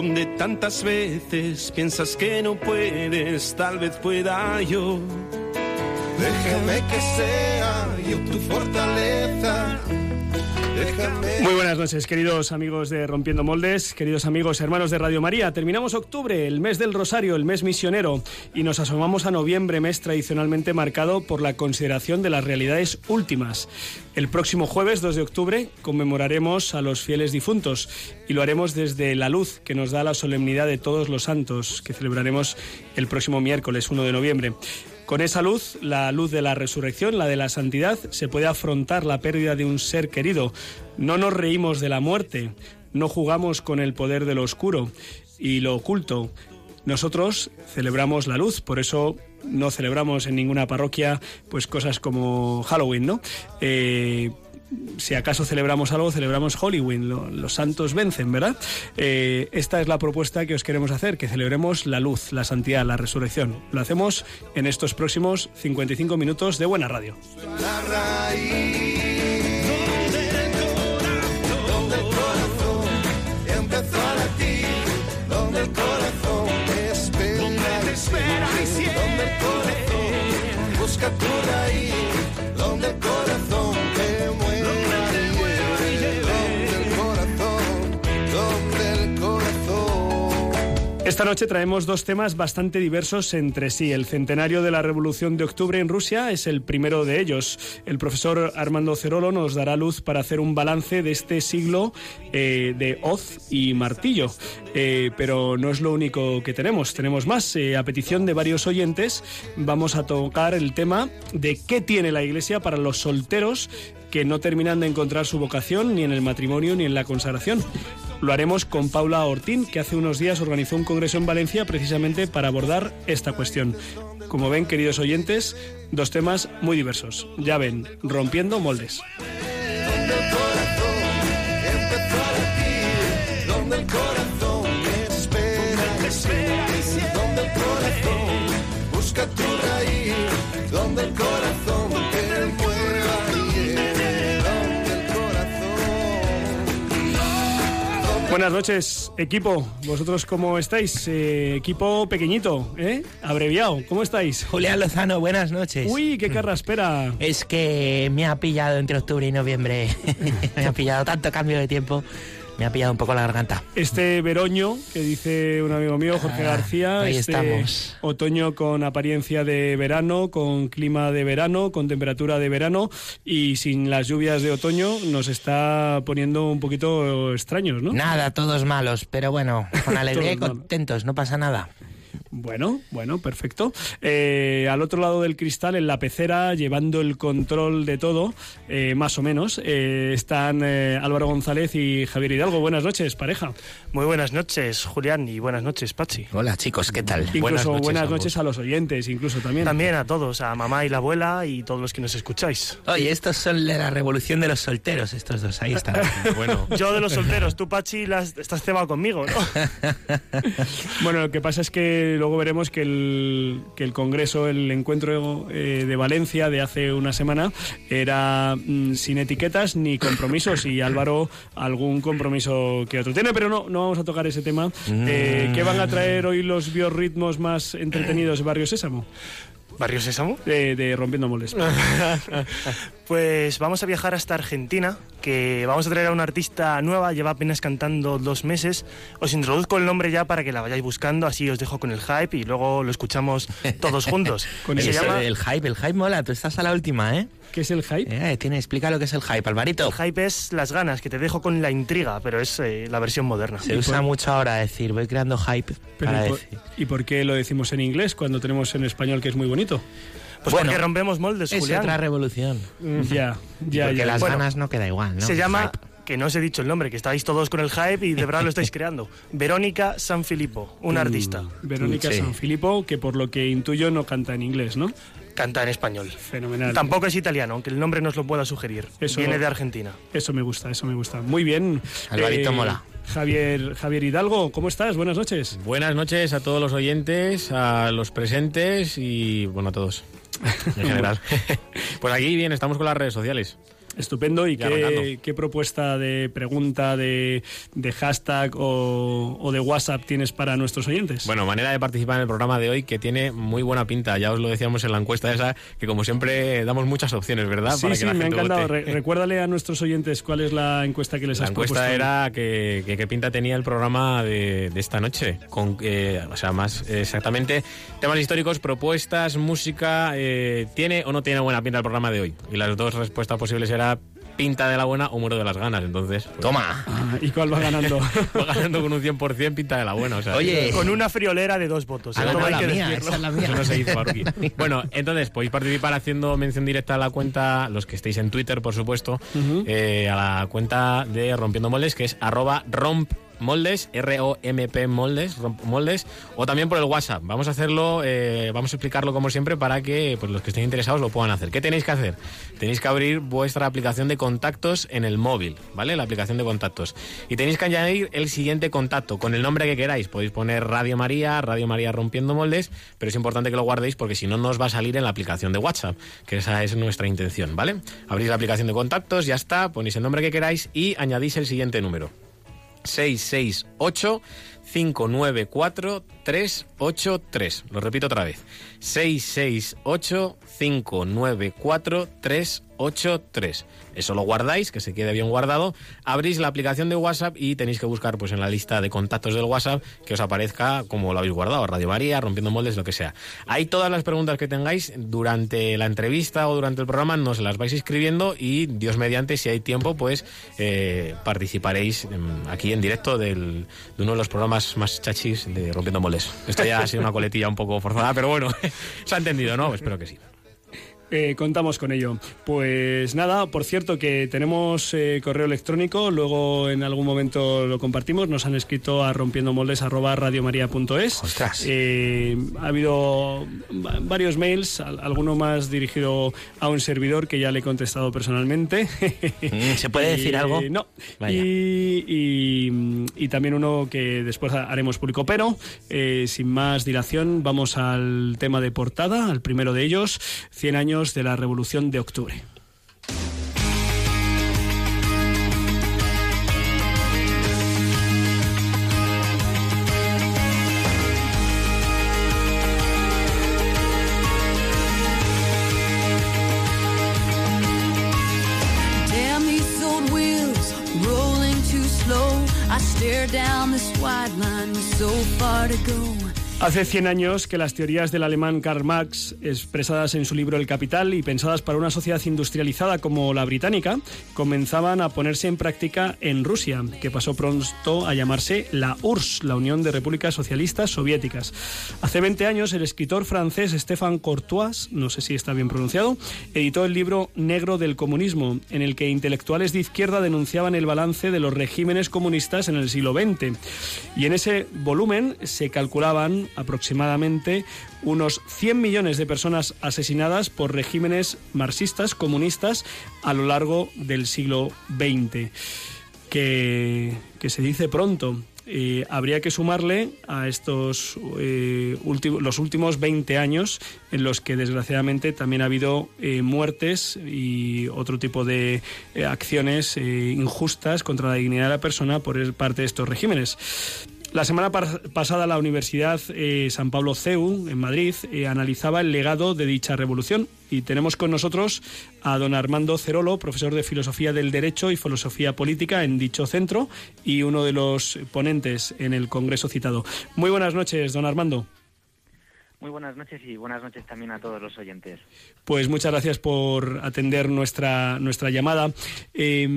donde tantas veces piensas que no puedes, tal vez pueda yo. Déjame que sea yo tu fortaleza muy buenas noches, queridos amigos de Rompiendo Moldes, queridos amigos hermanos de Radio María. Terminamos octubre, el mes del Rosario, el mes misionero, y nos asomamos a noviembre, mes tradicionalmente marcado por la consideración de las realidades últimas. El próximo jueves 2 de octubre conmemoraremos a los fieles difuntos y lo haremos desde la luz que nos da la solemnidad de todos los santos, que celebraremos el próximo miércoles 1 de noviembre. Con esa luz, la luz de la resurrección, la de la santidad, se puede afrontar la pérdida de un ser querido. No nos reímos de la muerte, no jugamos con el poder de lo oscuro y lo oculto. Nosotros celebramos la luz, por eso no celebramos en ninguna parroquia pues cosas como Halloween, ¿no? Eh, si acaso celebramos algo, celebramos Halloween, los santos vencen, ¿verdad? Eh, esta es la propuesta que os queremos hacer, que celebremos la luz, la santidad, la resurrección. Lo hacemos en estos próximos 55 minutos de Buena Radio. busca tu raíz, donde el Esta noche traemos dos temas bastante diversos entre sí. El centenario de la Revolución de Octubre en Rusia es el primero de ellos. El profesor Armando Cerolo nos dará luz para hacer un balance de este siglo eh, de hoz y martillo. Eh, pero no es lo único que tenemos, tenemos más. Eh, a petición de varios oyentes vamos a tocar el tema de qué tiene la Iglesia para los solteros que no terminan de encontrar su vocación ni en el matrimonio ni en la consagración. Lo haremos con Paula Ortín, que hace unos días organizó un congreso en Valencia precisamente para abordar esta cuestión. Como ven, queridos oyentes, dos temas muy diversos. Ya ven, rompiendo moldes. Buenas noches, equipo. ¿Vosotros cómo estáis? Eh, equipo pequeñito, ¿eh? Abreviado. ¿Cómo estáis? Julián Lozano, buenas noches. Uy, qué espera. Es que me ha pillado entre octubre y noviembre. me ha pillado tanto cambio de tiempo me ha pillado un poco la garganta. Este veroño, que dice un amigo mío, Jorge ah, García, ahí este estamos. otoño con apariencia de verano, con clima de verano, con temperatura de verano y sin las lluvias de otoño nos está poniendo un poquito extraños, ¿no? Nada, todos malos, pero bueno, con alegría y contentos, no pasa nada. Bueno, bueno, perfecto. Eh, al otro lado del cristal, en la pecera, llevando el control de todo, eh, más o menos, eh, están Álvaro González y Javier Hidalgo. Buenas noches, pareja. Muy buenas noches, Julián, y buenas noches, Pachi. Hola, chicos, ¿qué tal? Incluso buenas noches, a, los oyentes, incluso también. También a todos, a mamá y la abuela y todos los que nos escucháis. Oye, estos son de la revolución de los solteros, estos dos, ahí están. bueno. Yo de los solteros, tú, Pachi, las, estás cebado conmigo, ¿no? bueno, lo que pasa es que luego veremos que el, que el Congreso, el encuentro eh, de Valencia de hace una semana, era mm, sin etiquetas ni compromisos y Álvaro algún compromiso que otro tiene, pero no, no vamos a tocar ese tema. Eh, ¿Qué van a traer hoy los biorritmos más entretenidos de Barrio Sésamo? ¿Barrio Sésamo? De, Rompiendo Moles. pues vamos a viajar hasta Argentina, que vamos a traer a una artista nueva, lleva apenas cantando dos meses. Os introduzco el nombre ya para que la vayáis buscando, así os dejo con el hype y luego lo escuchamos todos juntos. con el, el hype, el hype mola, tú estás a la última, ¿eh? ¿Qué es el hype? Eh, tiene, explica lo que es el hype, Alvarito. El hype es las ganas, que te dejo con la intriga, pero es eh, la versión moderna. Se usa mucho ahora decir, voy creando hype para y por, decir. ¿Y por qué lo decimos en inglés cuando tenemos en español que es muy bonito? Pues bueno, porque rompemos moldes, es Julián. otra revolución. Ya, ya, porque las ganas no queda igual, ¿no? Se llama que no os he dicho el nombre, que estáis todos con el hype y de verdad lo estáis creando. Verónica Sanfilippo, una artista. Verónica Sí. Sanfilippo, que por lo que intuyo no canta en inglés, ¿no? Canta en español. Fenomenal. Tampoco es italiano, aunque el nombre nos lo pueda sugerir. Eso- Viene de Argentina. Eso me gusta, eso me gusta. Muy bien. Eh, Alvarito mola. Javier, Javier Hidalgo, ¿cómo estás? Buenas noches. Buenas noches a todos los oyentes, a los presentes y bueno, a todos en general. pues aquí bien, estamos con las redes sociales. Estupendo. ¿Y qué, qué propuesta de pregunta, de, de hashtag o, o de WhatsApp tienes para nuestros oyentes? Bueno, manera de participar en el programa de hoy que tiene muy buena pinta. Ya os lo decíamos en la encuesta esa, que como siempre damos muchas opciones, ¿verdad? sí, Para sí, que la me ha encantado. Re- recuérdale a nuestros oyentes cuál es la encuesta que les La has encuesta propuesto. era que, que- qué pinta tenía el programa de, de esta noche. Con, eh, o sea, más exactamente, temas históricos, propuestas, música. eh, ¿Tiene o no tiene buena pinta el programa de hoy? Y las dos respuestas posibles pinta de la buena o muero de las ganas. Entonces, pues, Toma. Ah, ¿Y cuál va ganando? va ganando con un 100% pinta de la buena. O sea, Oye, Con una friolera de dos votos. ha ¿eh? Hay la que mía, esa es la mía. Eso no se hizo, Baruki. Bueno, entonces podéis participar haciendo mención directa a la cuenta, los que estéis en Twitter, por supuesto, eh, a la cuenta de Rompiendo Moldes, que es arroba romp moldes, R-O-M-P moldes, moldes, o también por el WhatsApp. Vamos a hacerlo, eh, vamos a explicarlo como siempre para que pues, los que estén interesados lo puedan hacer. ¿Qué tenéis que hacer? Tenéis que abrir vuestra aplicación de contactos en el móvil, ¿vale? La aplicación de contactos. Y tenéis que añadir el siguiente contacto con el nombre que queráis. Podéis poner Radio María, Radio María Rompiendo Moldes, pero es importante que lo guardéis porque si no, no os va a salir en la aplicación de WhatsApp, que esa es nuestra intención, ¿vale? Abrís la aplicación de contactos, ya está, ponéis el nombre que queráis y añadís el siguiente número. 668 594 383. Lo repito otra vez. 668 594 383. Eso lo guardáis, que se quede bien guardado. Abrís la aplicación de WhatsApp y tenéis que buscar pues en la lista de contactos del WhatsApp que os aparezca como lo habéis guardado, Radio María, Rompiendo Moldes, lo que sea. Ahí todas las preguntas que tengáis durante la entrevista o durante el programa nos las vais escribiendo y Dios mediante, si hay tiempo, pues eh, participaréis em, aquí en directo del- de uno de los programas más chachis de Rompiendo Moldes. Esto ya ha sido una coletilla un poco forzada, pero bueno, se ha entendido, ¿no? Espero que sí. Eh, contamos con ello. Pues nada, por cierto que tenemos eh, correo electrónico, luego en algún momento lo compartimos, nos han escrito a rompiendomoldes@radiomaria.es. Ostras. Eh, ha habido va- varios mails, al- alguno más dirigido a un servidor que ya le he contestado personalmente. Mm, ¿Se puede decir Y- algo? No. Vaya. Y, y- y también uno que después haremos público. Pero, eh, sin más dilación, vamos al tema de portada, al primero de ellos, 100 años de la Revolución de Octubre. Down this white line with so far to go. Hace 100 años que las teorías del alemán Karl Marx, expresadas en su libro El Capital y pensadas para una sociedad industrializada como la británica, comenzaban a ponerse en práctica en Rusia, que pasó pronto a llamarse la URSS, la Unión de Repúblicas Socialistas Soviéticas. Hace 20 años, el escritor francés Stéphane Courtois, no sé si está bien pronunciado, editó el libro Negro del Comunismo, en el que intelectuales de izquierda denunciaban el balance de los regímenes comunistas en el siglo XX. Y en ese volumen se calculaban aproximadamente unos 100 millones de personas asesinadas por regímenes marxistas, comunistas, a lo largo del siglo XX. Que, que se dice pronto. Eh, habría que sumarle a estos eh, últimos, los últimos 20 años en los que desgraciadamente también ha habido eh, muertes y otro tipo de acciones injustas contra la dignidad de la persona por parte de estos regímenes. La semana pasada la Universidad eh, San Pablo CEU en Madrid eh, analizaba el legado de dicha revolución y tenemos con nosotros a don Armando Cerolo, profesor de Filosofía del Derecho y Filosofía Política en dicho centro y uno de los ponentes en el congreso citado. Muy buenas noches, don Armando. Muy buenas noches y buenas noches también a todos los oyentes. Pues muchas gracias por atender nuestra, nuestra llamada. Eh,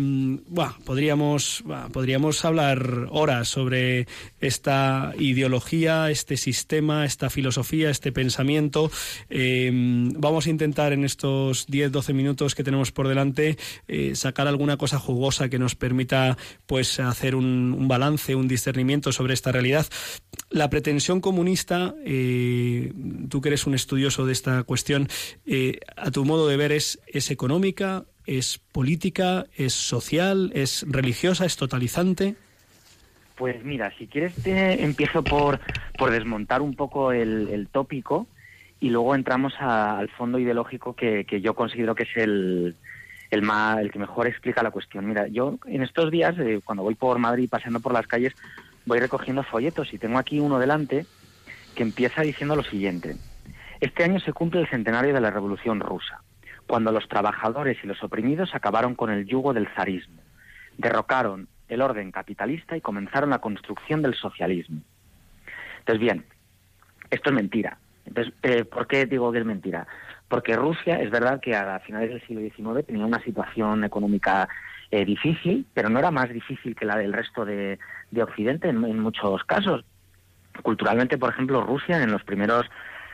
podríamos, podríamos hablar horas sobre esta ideología, este sistema, esta filosofía, este pensamiento. Eh, vamos a intentar en estos 10-12 minutos que tenemos por delante eh, sacar alguna cosa jugosa que nos permita pues hacer un, un balance, un discernimiento sobre esta realidad. La pretensión comunista tú que eres un estudioso de esta cuestión, eh, a tu modo de ver, ¿es, ¿es económica, es política, es social, es religiosa, es totalizante? Pues mira, si quieres te empiezo por, por desmontar un poco el, tópico y luego entramos al fondo ideológico que, que, yo considero que es el, el, más, el que mejor explica la cuestión. Mira, yo en estos días, eh, cuando voy por Madrid paseando por las calles, voy recogiendo folletos y tengo aquí uno delante que empieza diciendo lo siguiente. Este año se cumple el centenario de la Revolución Rusa, cuando los trabajadores y los oprimidos acabaron con el yugo del zarismo, derrocaron el orden capitalista y comenzaron la construcción del socialismo. Entonces, bien, esto es mentira. Entonces, eh, ¿por qué digo que es mentira? Porque Rusia, es verdad que a finales del siglo XIX tenía una situación económica eh, difícil, pero no era más difícil que la del resto de, de Occidente en, en muchos casos culturalmente, por ejemplo, Rusia en los primeros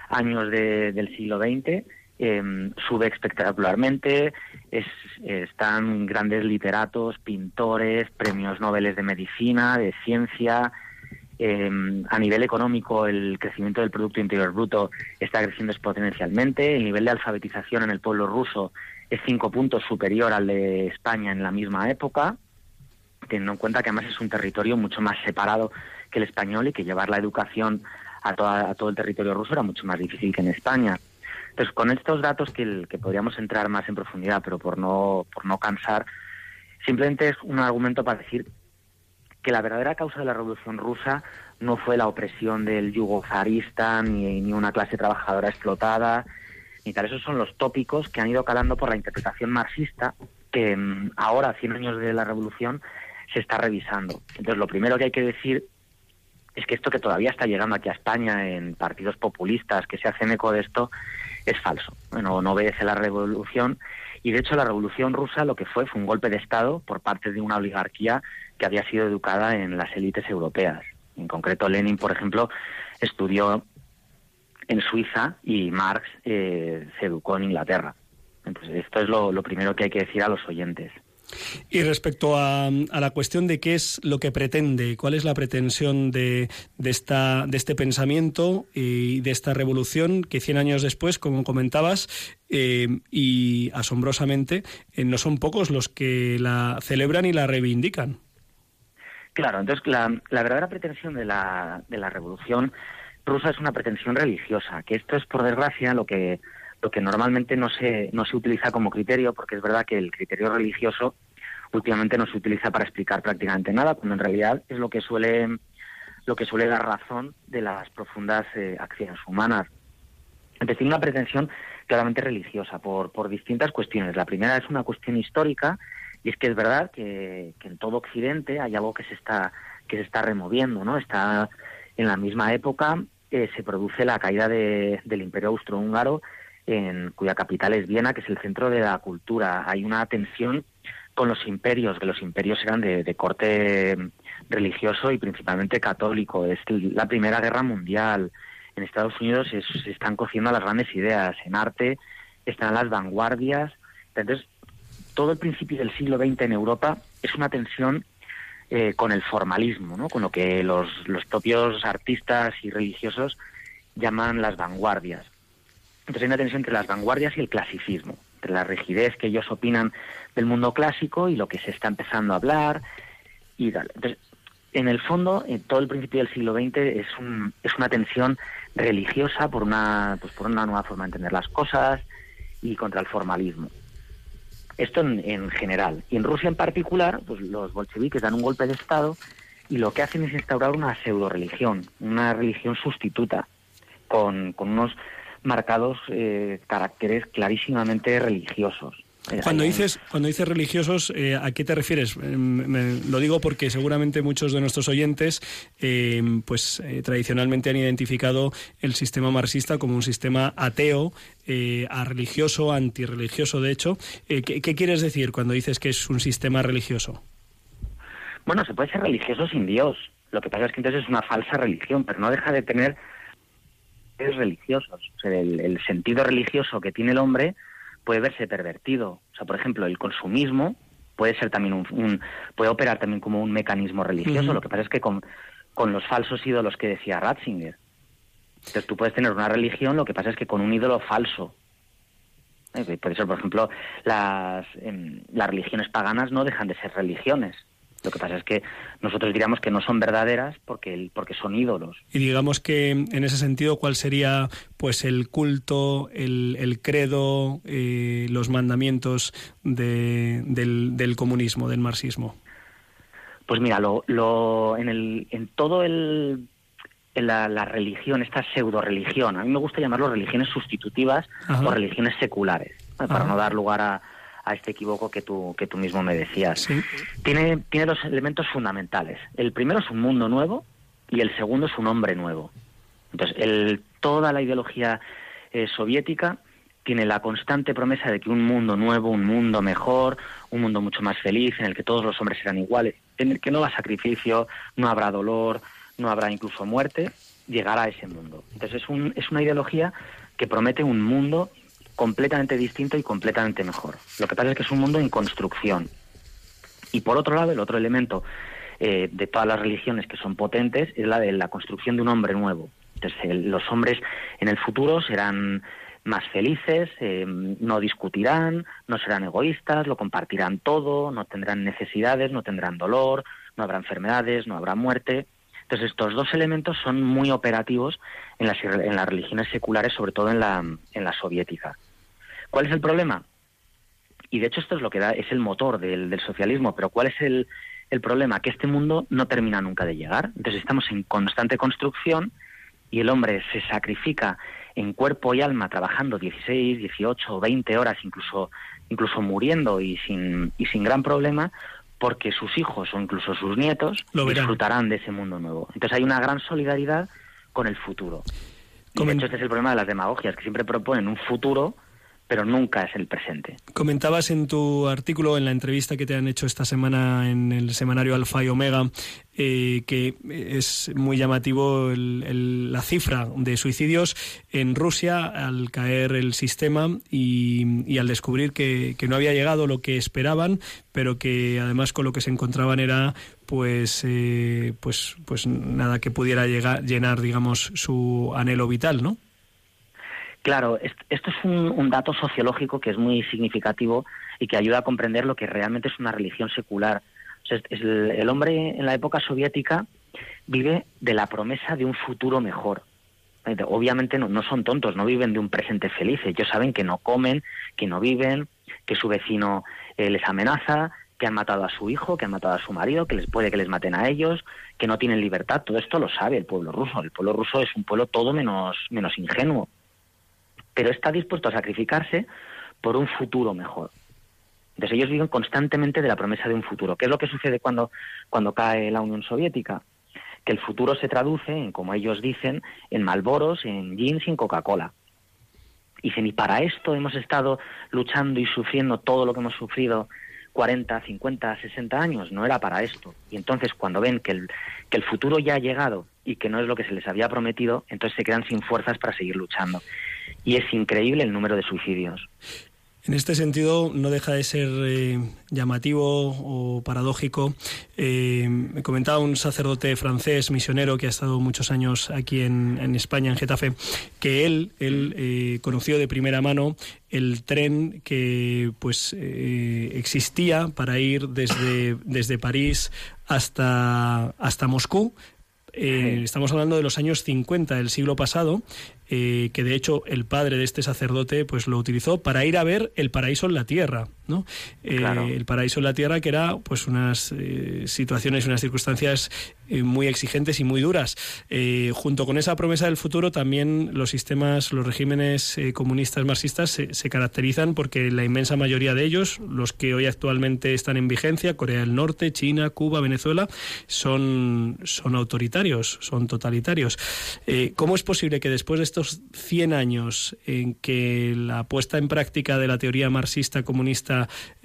años de, del siglo XX eh, sube espectacularmente, es, están grandes literatos, pintores, premios Nobel de medicina, de ciencia. Eh, a nivel económico, el crecimiento del Producto Interior Bruto está creciendo exponencialmente. El nivel de alfabetización en el pueblo ruso es cinco puntos superior al de España en la misma época, teniendo en cuenta que además es un territorio mucho más separado que el español y que llevar la educación a, toda, a todo el territorio ruso era mucho más difícil que en España. Entonces, con estos datos que, podríamos entrar más en profundidad, pero por no, por no cansar, simplemente es un argumento para decir que la verdadera causa de la Revolución Rusa no fue la opresión del yugo zarista, ni, ni una clase trabajadora explotada, ni tal. Esos son los tópicos que han ido calando por la interpretación marxista, que mm, ahora, 100 años de la Revolución, se está revisando. Entonces, lo primero que hay que decir es que esto que todavía está llegando aquí a España en partidos populistas que se hacen eco de esto es falso. Bueno, no obedece la revolución y de hecho la revolución rusa lo que fue fue un golpe de Estado por parte de una oligarquía que había sido educada en las élites europeas. En concreto, Lenin, por ejemplo, estudió en Suiza y Marx eh, se educó en Inglaterra. Entonces, esto es lo, lo primero que hay que decir a los oyentes. Y respecto a, a, la cuestión de qué es lo que pretende, cuál es la pretensión de, de, esta, de este pensamiento y de esta revolución que 100 años después, como comentabas, eh, y asombrosamente, eh, no son pocos los que la celebran y la reivindican. Claro, entonces la, la verdadera pretensión de la, de la revolución rusa es una pretensión religiosa, que esto es, por desgracia, lo que lo que normalmente no se, no se utiliza como criterio, porque es verdad que el criterio religioso últimamente no se utiliza para explicar prácticamente nada, cuando en realidad es lo que suele, lo que suele dar razón de las profundas eh, acciones humanas. Entonces tiene una pretensión claramente religiosa por, por distintas cuestiones. La primera es una cuestión histórica, y es que es verdad que, que en todo Occidente hay algo que se está, que se está removiendo, ¿no? Está en la misma época eh, se produce la caída de, del Imperio Austrohúngaro en, cuya capital es Viena, que es el centro de la cultura. Hay una tensión con los imperios, que los imperios eran de, corte religioso y principalmente católico. Es la Primera Guerra Mundial. En Estados Unidos se están cociendo las grandes ideas. En arte están las vanguardias. Entonces, todo el principio del siglo XX en Europa es una tensión eh, con el formalismo, ¿no? con lo que los, los propios artistas y religiosos llaman las vanguardias. Entonces hay una tensión entre las vanguardias y el clasicismo, entre la rigidez que ellos opinan del mundo clásico y lo que se está empezando a hablar y tal. Entonces, en el fondo, todo el principio del siglo XX es, un, es una tensión religiosa por una, pues por una nueva forma de entender las cosas y contra el formalismo. Esto en, en general. Y en Rusia en particular, pues los bolcheviques dan un golpe de Estado y lo que hacen es instaurar una pseudo religión, una religión sustituta, con unos marcados eh, caracteres clarísimamente religiosos. Eh, Cuando dices, cuando dices religiosos, eh, ¿a qué te refieres? Eh, me- lo digo porque seguramente muchos de nuestros oyentes, eh, pues tradicionalmente han identificado el sistema marxista como un sistema ateo, a religioso, antirreligioso, de hecho. ¿qué, qué quieres decir cuando dices que es un sistema religioso? Bueno, se puede ser religioso sin Dios. Lo que pasa es que entonces es una falsa religión, pero no deja de tener religiosos. O sea, el, el sentido religioso que tiene el hombre puede verse pervertido. O sea, por ejemplo, el consumismo puede ser también un, un- puede operar también como un mecanismo religioso. Lo que pasa es que con, con los falsos ídolos que decía Ratzinger. Entonces tú puedes tener una religión, lo que pasa es que con un ídolo falso. Eh, Por eso, por ejemplo, las, em, las religiones paganas no dejan de ser religiones. Lo que pasa es que nosotros diríamos que no son verdaderas porque, porque son ídolos. Y digamos que en ese sentido, ¿cuál sería pues el culto, el, el credo, eh, los mandamientos de- del, del comunismo, del marxismo? Pues mira, lo, lo, en, el, en todo el, la, la religión, esta pseudo religión, a mí me gusta llamarlo religiones sustitutivas Ajá. o religiones seculares, ¿no? para Ajá. no dar lugar a, a este equivoco que tú, que tú mismo me decías. Sí. Tiene, tiene dos elementos fundamentales. El primero es un mundo nuevo y el segundo es un hombre nuevo. Entonces, el, toda la ideología eh, soviética tiene la constante promesa de que un mundo nuevo, un mundo mejor, un mundo mucho más feliz, en el que todos los hombres serán iguales, en el que no habrá sacrificio, no habrá dolor, no habrá incluso muerte, llegará a ese mundo. Entonces, es, un, es una ideología que promete un mundo completamente distinto y completamente mejor. Lo que pasa es que es un mundo en construcción. Y por otro lado, el otro elemento eh, de todas las religiones que son potentes es la de la construcción de un hombre nuevo. Entonces, los hombres en el futuro serán más felices, eh, no discutirán, no serán egoístas, lo compartirán todo, no tendrán necesidades, no tendrán dolor, no habrá enfermedades, no habrá muerte. Entonces, estos dos elementos son muy operativos en las, en las religiones seculares, sobre todo en la, en la soviética. ¿Cuál es el problema? Y de hecho esto es lo que da, es el motor del, del socialismo, pero ¿cuál es el, el problema? Que este mundo no termina nunca de llegar. Entonces estamos en constante construcción y el hombre se sacrifica en cuerpo y alma trabajando 16, 18, 20 horas, incluso, incluso muriendo y sin, y sin gran problema, porque sus hijos o incluso sus nietos Lo disfrutarán de ese mundo nuevo. Entonces hay una gran solidaridad con el futuro. Y de hecho este es el problema de las demagogias, que siempre proponen un futuro, pero nunca es el presente. Comentabas en tu artículo, en la entrevista que te han hecho esta semana en el semanario Alfa y Omega, eh, que es muy llamativo la cifra de suicidios en Rusia al caer el sistema y, al descubrir que, que no había llegado lo que esperaban, pero que además con lo que se encontraban era pues eh, pues pues nada que pudiera llegar llenar digamos su anhelo vital, ¿no? Claro, est- esto es un, dato sociológico que es muy significativo y que ayuda a comprender lo que realmente es una religión secular. El, el hombre en la época soviética vive de la promesa de un futuro mejor. Eh, Obviamente no, no son tontos, no viven de un presente feliz. Ellos saben que no comen, que no viven, que su vecino eh, les amenaza, que han matado a su hijo, que han matado a su marido, que les puede que les maten a ellos, que no tienen libertad. Todo esto lo sabe el pueblo ruso. El pueblo ruso es un pueblo todo menos, menos ingenuo pero está dispuesto a sacrificarse por un futuro mejor. Entonces ellos viven constantemente de la promesa de un futuro. ¿Qué es lo que sucede cuando, cuando cae la Unión Soviética? Que el futuro se traduce, en, como ellos dicen, en Malboros, en jeans y en Coca-Cola. Y dicen, y para esto hemos estado luchando y sufriendo todo lo que hemos sufrido 40, 50, 60 años. No era para esto. Y entonces cuando ven que el, que el futuro ya ha llegado y que no es lo que se les había prometido, entonces se quedan sin fuerzas para seguir luchando. Y es increíble el número de suicidios. En este sentido, no deja de ser eh, llamativo o paradójico. Eh, me comentaba un sacerdote francés, misionero, que ha estado muchos años aquí en, en España, en Getafe, que él, él eh, conoció de primera mano el tren que pues existía para ir desde, desde París hasta, hasta Moscú. Eh, estamos hablando de los años 50 del siglo pasado, eh, que de hecho el padre de este sacerdote pues lo utilizó para ir a ver el paraíso en la tierra, ¿no? Eh, el paraíso en la tierra que era pues unas eh, situaciones, unas circunstancias muy exigentes y muy duras. junto con esa promesa del futuro también los sistemas, los regímenes comunistas marxistas se, se, caracterizan porque la inmensa mayoría de ellos, los que hoy actualmente están en vigencia, Corea del Norte, China, Cuba, Venezuela, son, son autoritarios, son totalitarios. ¿Cómo es posible que después de estos 100 años en que la puesta en práctica de la teoría marxista comunista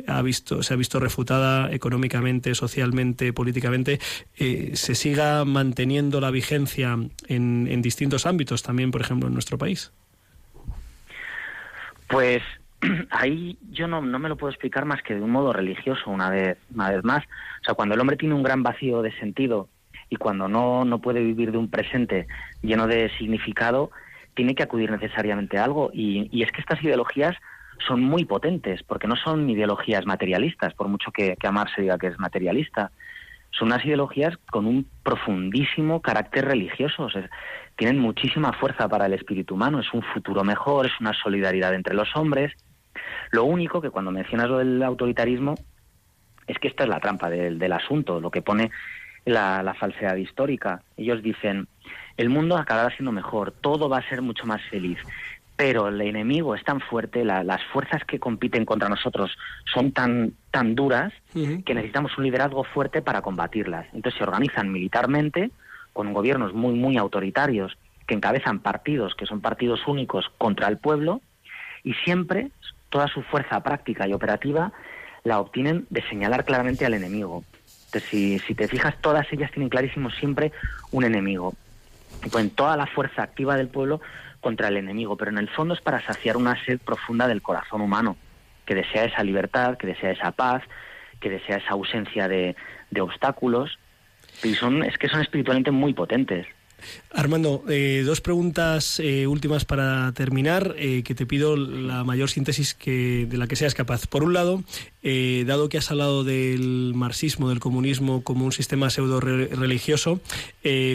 ha visto, se ha visto refutada económicamente, socialmente, políticamente, eh, se siga manteniendo la vigencia en, distintos ámbitos, también, por ejemplo, en nuestro país? Pues ahí yo no, no, me lo puedo explicar más que de un modo religioso, una vez, una vez más. O sea, cuando el hombre tiene un gran vacío de sentido y cuando no, no puede vivir de un presente lleno de significado, tiene que acudir necesariamente a algo. Y, es que estas ideologías son muy potentes, porque no son ideologías materialistas, por mucho que, que Amar se diga que es materialista. Son unas ideologías con un profundísimo carácter religioso. tienen muchísima fuerza para el espíritu humano. Es un futuro mejor, es una solidaridad entre los hombres. Lo único que cuando mencionas lo del autoritarismo es que esta es la trampa del, del asunto. Lo que pone la, falsedad histórica. Ellos dicen, el mundo acabará siendo mejor, todo va a ser mucho más feliz, pero el enemigo es tan fuerte, las fuerzas que compiten contra nosotros son tan, tan duras que necesitamos un liderazgo fuerte para combatirlas. Entonces se organizan militarmente con gobiernos muy, muy autoritarios que encabezan partidos que son partidos únicos contra el pueblo y siempre toda su fuerza práctica y operativa la obtienen de señalar claramente al enemigo. Si, si te fijas, todas ellas tienen clarísimo siempre un enemigo. Pues toda la fuerza activa del pueblo contra el enemigo, pero en el fondo es para saciar una sed profunda del corazón humano, que desea esa libertad, que desea esa paz, que desea esa ausencia de, de obstáculos. Y son, es que son espiritualmente muy potentes. Armando, eh, dos preguntas eh, últimas para terminar, eh, que te pido la mayor síntesis que, de la que seas capaz. Por un lado, dado que has hablado del marxismo, del comunismo como un sistema pseudo religioso,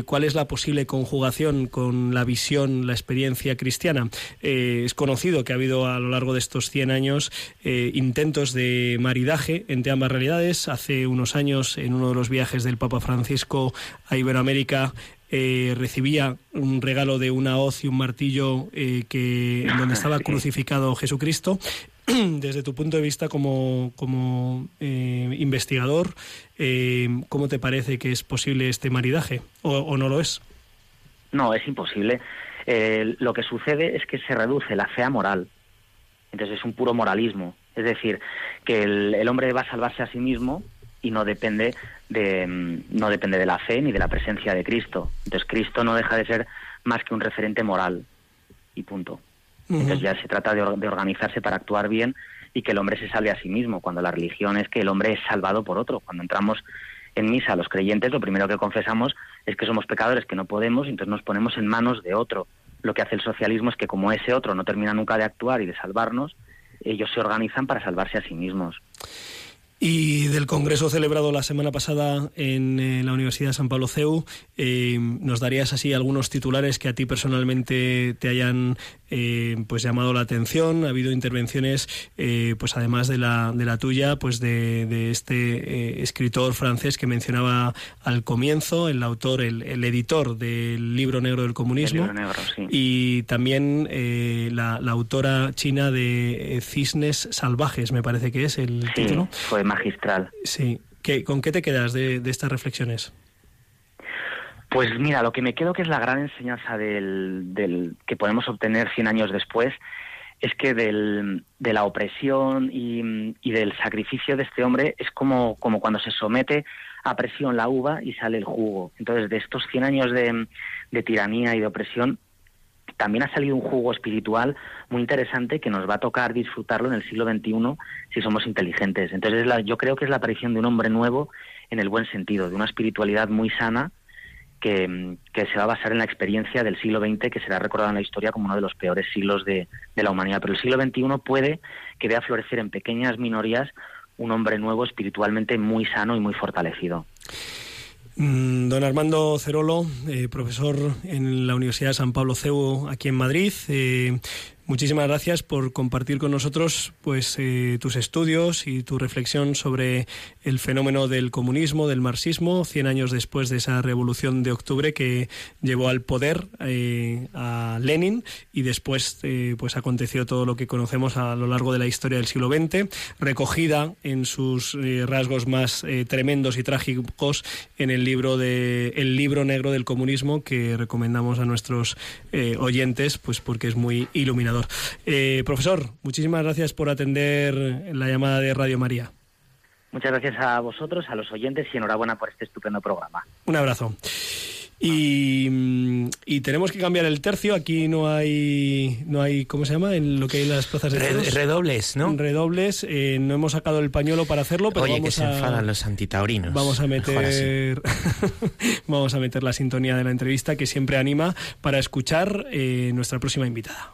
¿cuál es la posible conjugación con la visión, la experiencia cristiana? es conocido que ha habido a lo largo de estos 100 años intentos de maridaje entre ambas realidades. Hace unos años, en uno de los viajes del Papa Francisco a Iberoamérica, eh, recibía un regalo de una hoz y un martillo eh, que donde estaba crucificado Jesucristo. Desde tu punto de vista como, como eh, investigador, ¿cómo te parece que es posible este maridaje o, no lo es? No, es imposible. lo que sucede es que se reduce la fe a moral. Entonces es un puro moralismo. Es decir, que el hombre va a salvarse a sí mismo y no depende de mm, no depende de la fe ni de la presencia de Cristo. Entonces Cristo no deja de ser más que un referente moral y punto. Entonces ya se trata de, organizarse para actuar bien y que el hombre se salve a sí mismo, cuando la religión es que el hombre es salvado por otro. Cuando entramos en misa los creyentes, lo primero que confesamos es que somos pecadores, que no podemos, y entonces nos ponemos en manos de otro. Lo que hace el socialismo es que como ese otro no termina nunca de actuar y de salvarnos, ellos se organizan para salvarse a sí mismos. Y del congreso celebrado la semana pasada en eh, la Universidad de San Pablo CEU, eh, ¿nos darías así algunos titulares que a ti personalmente te hayan eh, pues llamado la atención? Ha habido intervenciones, pues además de la, de la tuya, pues de, este escritor francés que mencionaba al comienzo, el autor, el, editor del libro negro del comunismo, y también la, autora china de Cisnes Salvajes, me parece que es el título magistral. Sí. ¿Qué, ¿Con qué te quedas de, estas reflexiones? Pues mira, lo que me quedo que es la gran enseñanza del, del que podemos obtener 100 años después es que del, de la opresión y, y, del sacrificio de este hombre es como, como cuando se somete a presión la uva y sale el jugo. Entonces, de estos 100 años de, de tiranía y de opresión, también ha salido un jugo espiritual muy interesante que nos va a tocar disfrutarlo en el siglo XXI si somos inteligentes. Entonces yo creo que es la aparición de un hombre nuevo en el buen sentido, de una espiritualidad muy sana que, se va a basar en la experiencia del siglo XX que será recordado en la historia como uno de los peores siglos de, de la humanidad. Pero el siglo XXI puede que vea florecer en pequeñas minorías un hombre nuevo espiritualmente muy sano y muy fortalecido. Mm, Don Armando Cerolo, eh, profesor en la Universidad de San Pablo CEU aquí en Madrid. eh, Muchísimas gracias por compartir con nosotros pues eh, tus estudios y tu reflexión sobre el fenómeno del comunismo, del marxismo, 100 años después de esa revolución de octubre que llevó al poder eh, a Lenin y después eh, pues aconteció todo lo que conocemos a lo largo de la historia del siglo XX, recogida en sus rasgos más tremendos y trágicos en el libro de el libro negro del comunismo que recomendamos a nuestros oyentes pues porque es muy iluminador. Eh, profesor, muchísimas gracias por atender la llamada de Radio María. Muchas gracias a vosotros, a los oyentes y enhorabuena por este estupendo programa. Un abrazo. Y, mm, y tenemos que cambiar el tercio. Aquí no hay, no hay, ¿cómo se llama? En lo que hay en las plazas de toros. redobles, ¿no? Redobles. eh, no hemos sacado el pañuelo para hacerlo, pero Oye, que vamos se a enfadan los antitaurinos. vamos a meter vamos a meter la sintonía de la entrevista que siempre anima para escuchar eh, nuestra próxima invitada.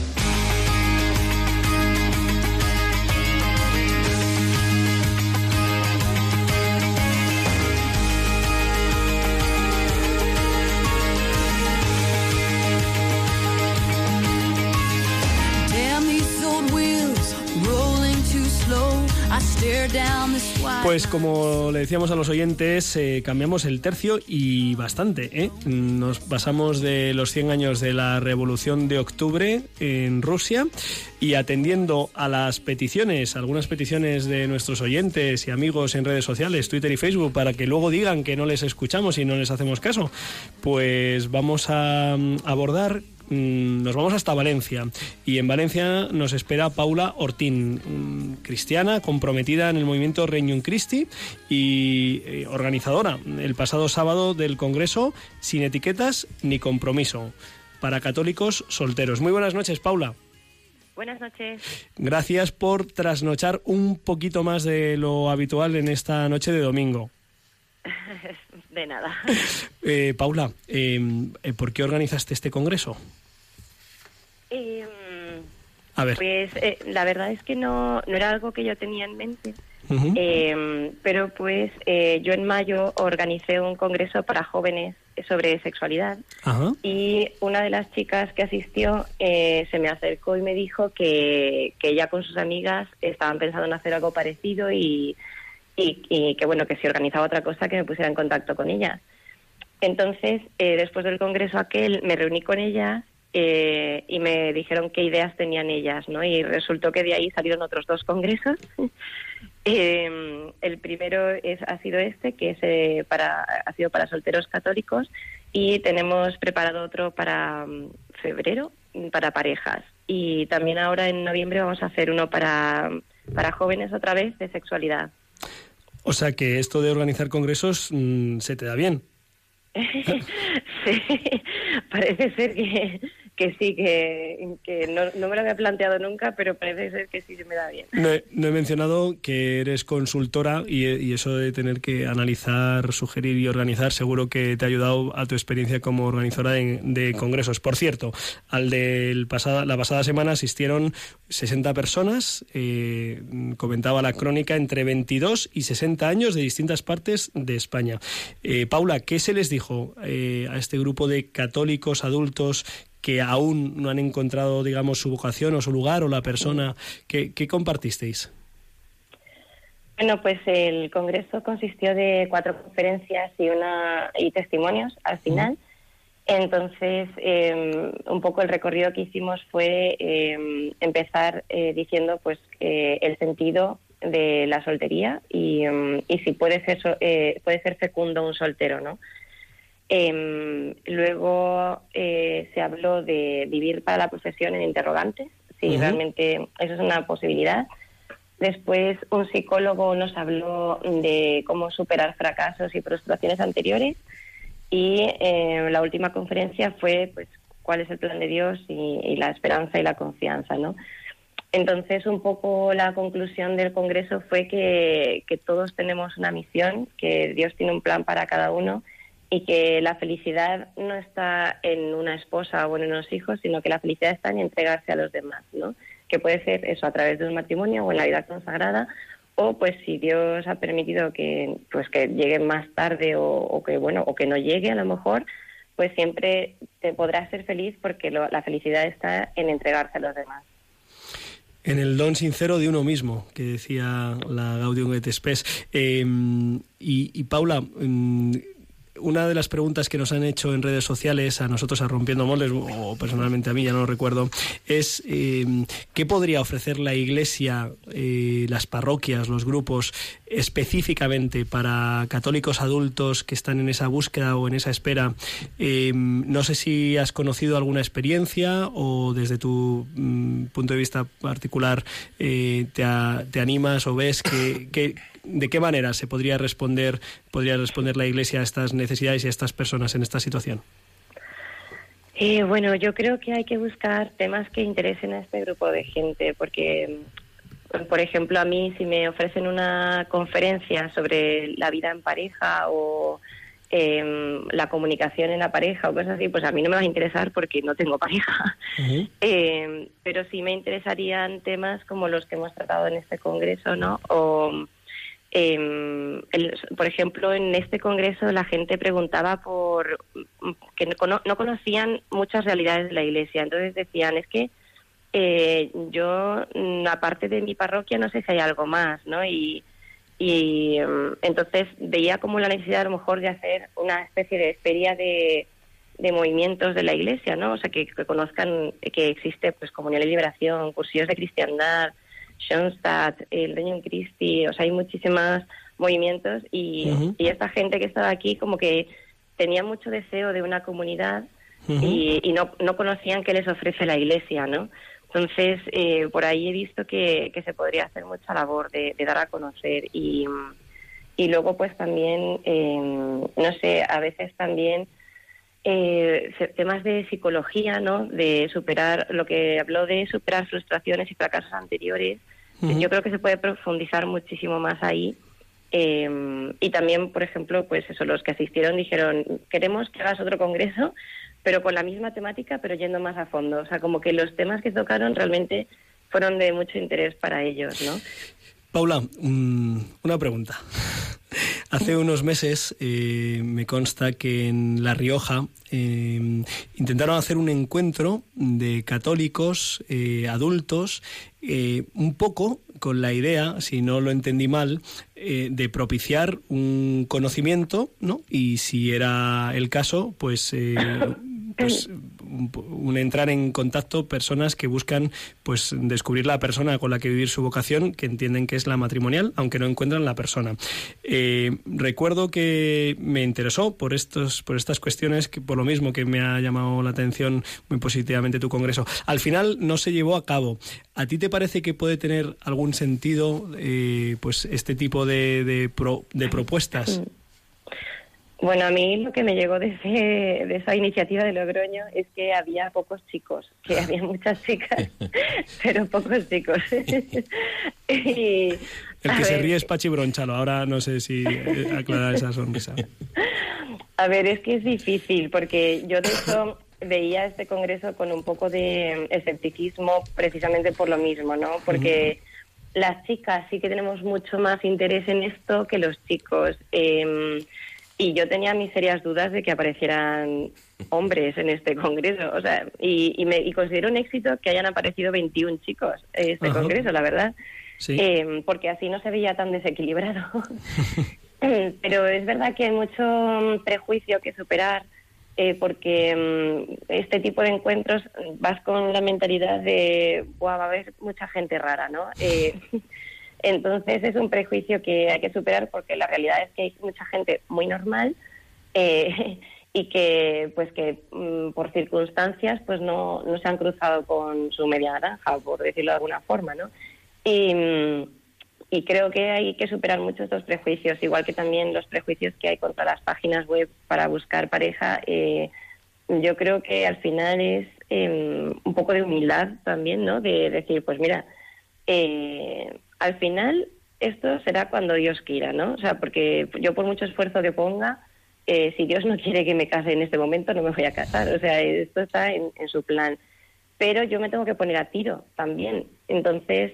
Pues como le decíamos a los oyentes, eh, cambiamos el tercio y bastante. ¿eh? Nos pasamos de los 100 años de la Revolución de Octubre en Rusia y atendiendo a las peticiones, algunas peticiones de nuestros oyentes y amigos en redes sociales, Twitter y Facebook, para que luego digan que no les escuchamos y no les hacemos caso, pues vamos a mm, abordar nos vamos hasta Valencia y en Valencia nos espera Paula Ortín, mm, cristiana comprometida en el movimiento Regnum Christi y eh, organizadora el pasado sábado del Congreso sin etiquetas ni compromiso para católicos solteros. Muy buenas noches, Paula. Buenas noches. Gracias por trasnochar un poquito más de lo habitual en esta noche de domingo. De nada. Eh, Paula, eh, ¿por qué organizaste este congreso? Em, A ver. Pues eh, la verdad es que no, no era algo que yo tenía en mente. Em, pero pues eh, yo en mayo organicé un congreso para jóvenes sobre sexualidad y una de las chicas que asistió eh, se me acercó y me dijo que, que ella con sus amigas estaban pensando en hacer algo parecido y, y, y que bueno que si organizaba otra cosa que me pusiera en contacto con ellas. Entonces, eh, después del congreso aquel, me reuní con ellas eh, y me dijeron qué ideas tenían ellas, ¿no? Y resultó que de ahí salieron otros dos congresos. Eh, el primero es, ha sido este, que es, eh, para, ha sido para solteros católicos, y tenemos preparado otro para mm, febrero, mm, para parejas. Y también ahora en noviembre vamos a hacer uno para, para jóvenes otra vez de sexualidad. O sea que esto de organizar congresos mm, se te da bien. sí, parece ser que, que sí, que, que no, no me lo había planteado nunca, pero parece ser que sí se me da bien. No he, mencionado que eres consultora y, y eso de tener que analizar, sugerir y organizar seguro que te ha ayudado a tu experiencia como organizadora de, de congresos. Por cierto, al del pasada, la pasada semana asistieron 60 personas, eh, comentaba la crónica, entre 22 y 60 años de distintas partes de España. Eh, Paula, ¿qué se les dijo eh, a este grupo de católicos adultos que aún no han encontrado, digamos, su vocación o su lugar o la persona que, que compartisteis? Bueno, pues el congreso consistió de cuatro conferencias y una y testimonios al final. Entonces, eh, un poco el recorrido que hicimos fue eh, empezar eh, diciendo, pues, el sentido de la soltería y, mm, y si puede ser so- eh, puede ser fecundo un soltero, ¿no? Em, luego eh, se habló de vivir para la profesión en interrogantes, si Ujú. realmente eso es una posibilidad. Después un psicólogo nos habló de cómo superar fracasos y frustraciones anteriores y eh, la última conferencia fue pues cuál es el plan de Dios y, y la esperanza y la confianza, ¿no? Entonces, un poco la conclusión del Congreso fue que, que todos tenemos una misión, que Dios tiene un plan para cada uno y que la felicidad no está en una esposa o en unos hijos, sino que la felicidad está en entregarse a los demás, ¿no? Que puede ser eso a través de un matrimonio o en la vida consagrada o pues si Dios ha permitido que pues que llegue más tarde o, que bueno o que no llegue a lo mejor pues siempre te podrás ser feliz porque lo- la felicidad está en entregarse a los demás En el don sincero de uno mismo, que decía la Gaudium et Spes. Eh, y, Paula, mm, una de las preguntas que nos han hecho en redes sociales a nosotros a Rompiendo Moldes, o personalmente a mí, ya no lo recuerdo, es eh, qué podría ofrecer la Iglesia, eh, las parroquias, los grupos, específicamente para católicos adultos que están en esa búsqueda o en esa espera. Eh, no sé si has conocido alguna experiencia o desde tu mm, punto de vista particular eh, te, te animas o ves que- de qué manera se podría responder podría responder la Iglesia a estas necesidades y a estas personas en esta situación. Eh, bueno, yo creo que hay que buscar temas que interesen a este grupo de gente, porque, mm, por ejemplo, a mí si me ofrecen una conferencia sobre la vida en pareja o em, la comunicación en la pareja o cosas así, pues a mí no me va a interesar porque no tengo pareja. Eh, pero sí me interesarían temas como los que hemos tratado en este congreso, ¿no? O, eh, el- por ejemplo, en este congreso la gente preguntaba por que no, no conocían muchas realidades de la iglesia. Entonces decían, es que eh, yo, mm, aparte de mi parroquia, no sé si hay algo más, ¿no? Y, y mm, entonces veía como la necesidad a lo mejor de hacer una especie de feria de, movimientos de la iglesia, ¿no? O sea, que, que conozcan que existe pues Comunión y Liberación, cursillos de cristiandad, Schoenstatt, el Reino Christi, o sea, hay muchísimos movimientos y, y esta gente que estaba aquí como que tenía mucho deseo de una comunidad y, y no, no conocían qué les ofrece la iglesia, ¿no? Entonces, eh, por ahí he visto que, que se podría hacer mucha labor de, de dar a conocer y, y luego pues también, eh, no sé, a veces también eh, temas de psicología, ¿no? De superar, lo que habló de superar frustraciones y fracasos anteriores. Yo creo que se puede profundizar muchísimo más ahí. Eh, y también, por ejemplo, pues eso, los que asistieron dijeron, queremos que hagas otro congreso, pero con la misma temática, pero yendo más a fondo. O sea, como que los temas que tocaron realmente fueron de mucho interés para ellos, ¿no? Paula, una pregunta. Hace unos meses eh, me consta que en La Rioja eh, intentaron hacer un encuentro de católicos eh, adultos, eh, un poco con la idea, si no lo entendí mal, eh, de propiciar un conocimiento, ¿no? Y si era el caso, pues, eh, pues un, entrar en contacto personas que buscan pues descubrir la persona con la que vivir su vocación, que entienden que es la matrimonial, aunque no encuentran la persona. Eh, recuerdo que me interesó por estos, por estas cuestiones, que por lo mismo que me ha llamado la atención muy positivamente tu congreso. Al final no se llevó a cabo. ¿A ti te parece que puede tener algún sentido eh, pues este tipo de, de, pro- de propuestas? Bueno, a mí lo que me llegó de, ese- de esa iniciativa de Logroño es que había pocos chicos, que había muchas chicas, pero pocos chicos. y, El que se ver, ríe es Pachi Bronchalo. Ahora no sé si eh, aclarar esa sonrisa. A ver, es que es difícil, porque yo de hecho veía este congreso con un poco de escepticismo precisamente por lo mismo, ¿no? Porque las chicas sí que tenemos mucho más interés en esto que los chicos. eh, y yo tenía mis serias dudas de que aparecieran hombres en este congreso. O sea, y, y, me, y considero un éxito que hayan aparecido 21 chicos en este Ajá. congreso, la verdad. Sí. Eh, porque así no se veía tan desequilibrado. Pero es verdad que hay mucho mm, prejuicio que superar, eh, porque mm, este tipo de encuentros mm, vas con la mentalidad de, "Buah, va a haber mucha gente rara, ¿no? Eh, entonces es un prejuicio que hay que superar porque la realidad es que hay mucha gente muy normal eh, y que, pues que mm, por circunstancias, pues no, no se han cruzado con su media naranja, por decirlo de alguna forma, ¿no? Y, creo que hay que superar mucho estos prejuicios, igual que también los prejuicios que hay contra las páginas web para buscar pareja. eh, yo creo que al final es eh, un poco de humildad también, ¿no? De decir, pues mira, eh, al final esto será cuando Dios quiera, ¿no? O sea, porque yo por mucho esfuerzo que ponga, eh, si Dios no quiere que me case en este momento, no me voy a casar. O sea, esto está en, su plan. Pero yo me tengo que poner a tiro también. Entonces,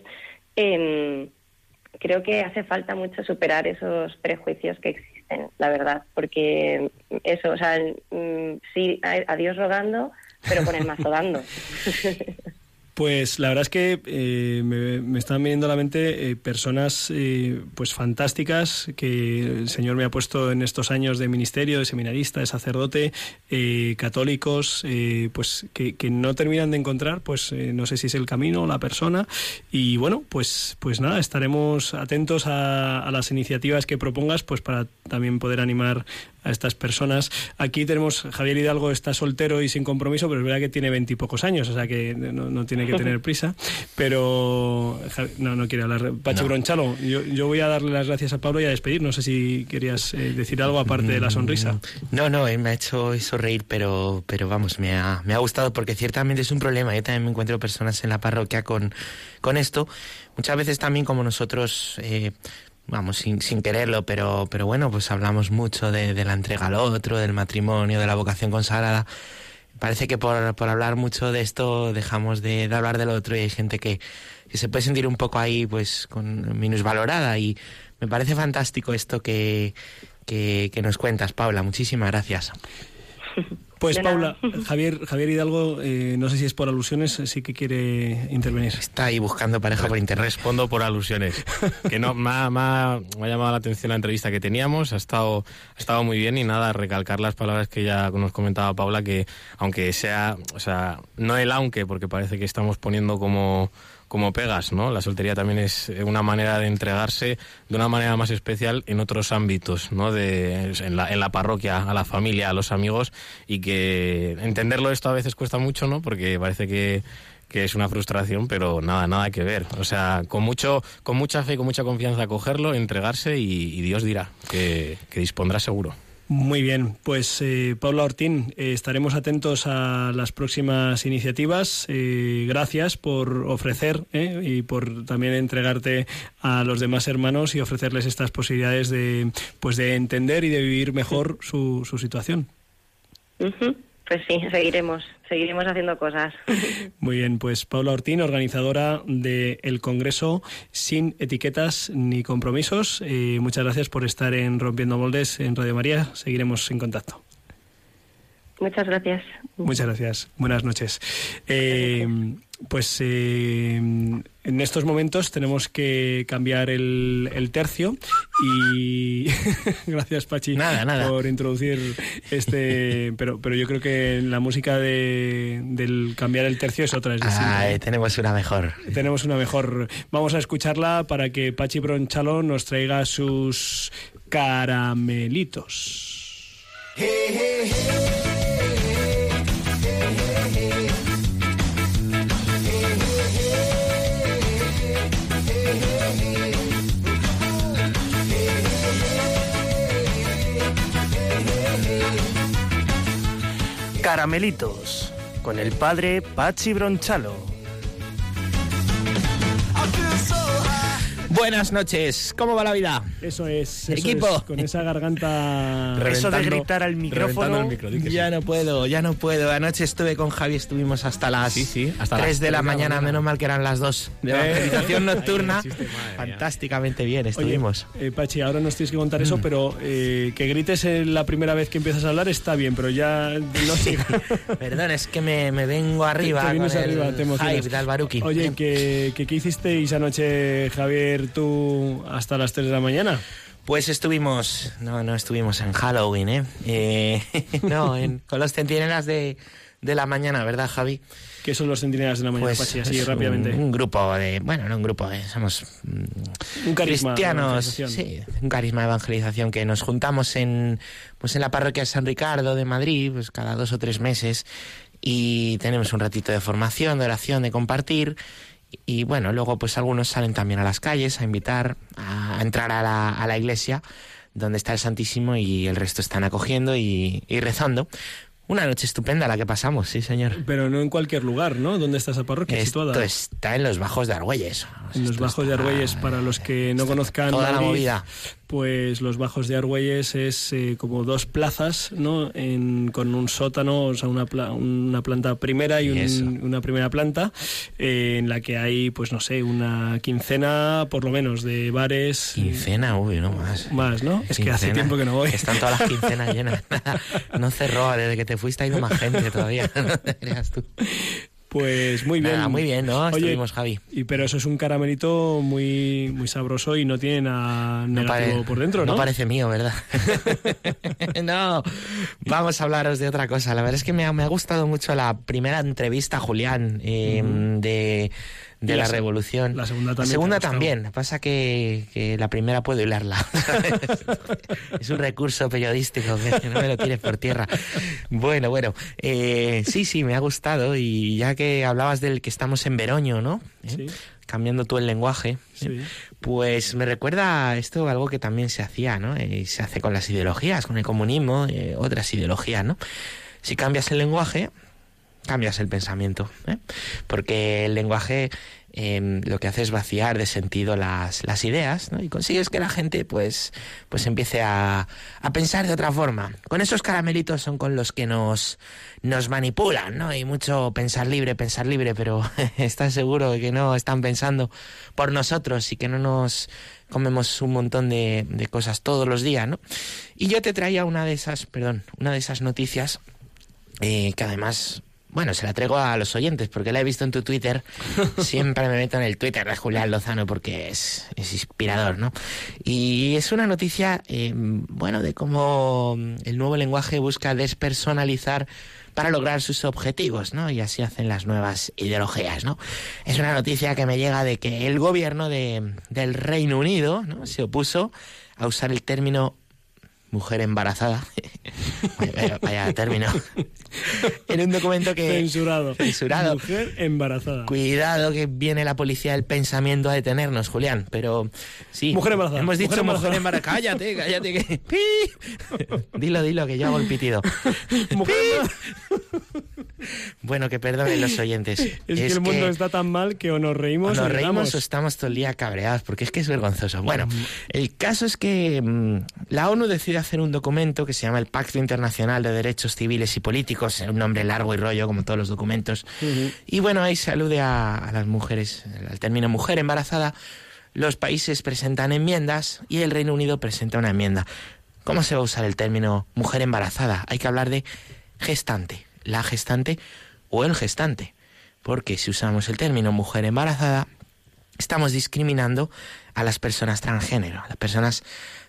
em, creo que hace falta mucho superar esos prejuicios que existen, la verdad, porque eso, o sea, mm, sí, a Dios rogando, pero con el mazo dando. Pues la verdad es que eh, me, me están viniendo a la mente eh, personas eh, pues fantásticas que el Señor me ha puesto en estos años de ministerio, de seminarista, de sacerdote, eh, católicos, pues que, no terminan de encontrar, pues no sé si es el camino o la persona. Y bueno, pues, pues nada, estaremos atentos a, a las iniciativas que propongas, pues para también poder animar a estas personas. Aquí tenemos, Javier Hidalgo está soltero y sin compromiso, pero es verdad que tiene veintipocos años, o sea que no, no tiene que tener prisa. Pero no, no quiere hablar. Pachi No. Bronchalo, yo, yo voy a darle las gracias a Pablo y a despedir. No sé si querías eh, decir algo aparte de la sonrisa. No, no, él me ha hecho eso reír, pero, pero vamos, me ha, me ha gustado porque ciertamente es un problema. Yo también me encuentro personas en la parroquia con, con esto. Muchas veces también como nosotros, eh, vamos, sin, sin quererlo, pero, pero bueno, pues hablamos mucho de, de la entrega al otro, del matrimonio, de la vocación consagrada. Parece que por, por hablar mucho de esto dejamos de, de hablar del otro y hay gente que, se puede sentir un poco ahí pues con minusvalorada y me parece fantástico esto que, que nos cuentas, Paula. Muchísimas gracias. Pues De Paula. Javier, Javier Hidalgo, eh, no sé si es por alusiones, sí que quiere intervenir. Está ahí buscando pareja por internet. Respondo por alusiones. Que no, me ha, me ha- me ha llamado la atención la entrevista que teníamos, ha estado, ha estado muy bien y nada, recalcar las palabras que ya nos comentaba Paula, que aunque sea, o sea, no el aunque, porque parece que estamos poniendo como, como pegas, ¿no? La soltería también es una manera de entregarse de una manera más especial en otros ámbitos, ¿no? De, en, la, en la parroquia, a la familia, a los amigos, y que entenderlo esto a veces cuesta mucho, ¿no? Porque parece que que es una frustración, pero nada, nada que ver. O sea, con mucho, con mucha fe y con mucha confianza cogerlo, entregarse y, y Dios dirá que, que dispondrá seguro. Muy bien, pues eh, Paula Ortín, eh, estaremos atentos a las próximas iniciativas. Eh, gracias por ofrecer eh, y por también entregarte a los demás hermanos y ofrecerles estas posibilidades de, pues de entender y de vivir mejor su, su situación. Pues sí, seguiremos, seguiremos haciendo cosas. Muy bien, pues Paula Ortín, organizadora del Congreso Sin Etiquetas ni Compromisos. Eh, muchas gracias por estar en Rompiendo Moldes en Radio María. Seguiremos en contacto. Muchas gracias. Muchas gracias. Buenas noches. Eh, pues eh, en estos momentos tenemos que cambiar el, el tercio y gracias Pachi Nada, nada. por introducir este pero pero yo creo que la música de, del cambiar el tercio es otra es. Ay, tenemos una mejor. tenemos una mejor vamos a escucharla para que Pachi Bronchalo nos traiga sus caramelitos Caramelitos, con el padre Pachi Bronchalo. Buenas noches, ¿cómo va la vida? eso es, eso Equipo. es, con esa garganta Eso de gritar al micrófono. micro, que Ya sí. no puedo, ya no puedo. Anoche estuve con Javi, estuvimos hasta las Sí, sí, hasta 3 las de la mañana, menos mal que eran las 2 de Eh. nocturna. Ahí existe, madre mía. Fantásticamente bien Oye, estuvimos. eh, Pachi, ahora nos tienes que contar eso, pero eh, que grites la primera vez que empiezas a hablar está bien, pero ya no sigas. Perdón, es que me, me vengo arriba. Te vienes con el arriba, te hype de. Oye, ¿qué, qué, qué hicisteis anoche, Javier, tú hasta las 3 de la mañana? Pues estuvimos, no, no estuvimos en Halloween, ¿eh? Eh, no, en- con los centinelas de, de la mañana, ¿verdad, Javi? ¿Qué son los centinelas de la mañana, Pues Pachi? Así rápidamente. Un, un grupo de, bueno, no un grupo, de, somos mm, Un carisma cristianos, sí, un carisma de evangelización que nos juntamos en, pues en la parroquia de San Ricardo de Madrid, pues cada dos o tres meses y tenemos un ratito de formación, de oración, de compartir. Y bueno, luego pues algunos salen también a las calles a invitar a, entrar a la, a la iglesia donde está el Santísimo y el resto están acogiendo y, y rezando. Una noche estupenda la que pasamos, sí, señor. Pero no en cualquier lugar, ¿no? ¿Dónde está esa parroquia Esto situada? está en los Bajos de Argüelles. En los Esto Bajos de Argüelles, para los que no conozcan toda la Madrid, movida. pues los Bajos de Argüelles es eh, como dos plazas, ¿no? En- con un sótano, o sea, una, pla- una planta primera y, un- una primera planta, eh, en la que hay, pues no sé, una quincena, por lo menos, de bares. Quincena, uy, no más. Más, ¿no? Es que hace tiempo que no voy. Están todas las quincenas llenas. No cerró, desde que te fuiste ha ido más gente todavía. No te creas tú. Pues muy bien. Nada, muy bien, ¿no? Oye, Estuvimos, Javi. Y pero eso es un caramelito muy muy sabroso y no tiene nada No negativo por dentro, ¿no? parece mío, ¿verdad? no, vamos a hablaros de otra cosa. La verdad es que me ha, me ha gustado mucho la primera entrevista Julián eh, de, de la Revolución. la segunda también La segunda también. Pasa que, que la primera puedo hilarla. es un recurso periodístico que no me lo tires por tierra. Bueno, bueno. eh, sí, sí, me ha gustado. Y ya que hablabas del que estamos en Veroño, ¿no? ¿Eh? Sí. Cambiando tú el lenguaje. Sí. Pues me recuerda esto algo que también se hacía, ¿no? Eh, se hace con las ideologías, con el comunismo, eh, otras ideologías, ¿no? Si cambias el lenguaje, cambias el pensamiento, ¿eh? Porque el lenguaje eh, lo que hace es vaciar de sentido las, las ideas, ¿no? Y consigues que la gente, pues, pues empiece a, a pensar de otra forma. Con esos caramelitos son con los que nos, nos manipulan, ¿no? Y mucho pensar libre, pensar libre, pero ¿estás seguro de que no están pensando por nosotros y que no nos comemos un montón de, de cosas todos los días, ¿no? Y yo te traía una de esas, perdón, una de esas noticias eh, que además, bueno, se la traigo a los oyentes porque la he visto en tu Twitter. Siempre me meto en el Twitter de Julián Lozano porque es, es inspirador, ¿no? Y es una noticia, eh, bueno, de cómo el nuevo lenguaje busca despersonalizar para lograr sus objetivos, ¿no? Y así hacen las nuevas ideologías, ¿no? Es una noticia que me llega de que el gobierno de, del Reino Unido, ¿no? Se opuso a usar el término mujer embarazada. vaya, término. en un documento que... Censurado. Censurado. Mujer embarazada. Cuidado que viene la policía del pensamiento a detenernos, Julián. Pero sí. Mujer embarazada, Hemos dicho mujer mujer embarazada. Cállate, cállate. Que... ¡Pi! dilo, dilo, que yo hago el pitido. Mujer ¡Pi! Bueno, que perdonen los oyentes. Es, que el mundo está tan mal que o nos reímos o nos reímos o estamos todo el día cabreados, porque es que es vergonzoso. Bueno, el caso es que mm, la ONU decide hacer un documento que se llama el Pacto Internacional de Derechos Civiles y Políticos, un nombre largo y rollo como todos los documentos. Y bueno, ahí se alude a, a las mujeres, al término mujer embarazada. Los países presentan enmiendas y el Reino Unido presenta una enmienda. ¿Cómo se va a usar el término mujer embarazada? Hay que hablar de gestante, la gestante o el gestante. Porque si usamos el término mujer embarazada, estamos discriminando a las personas transgénero, a las personas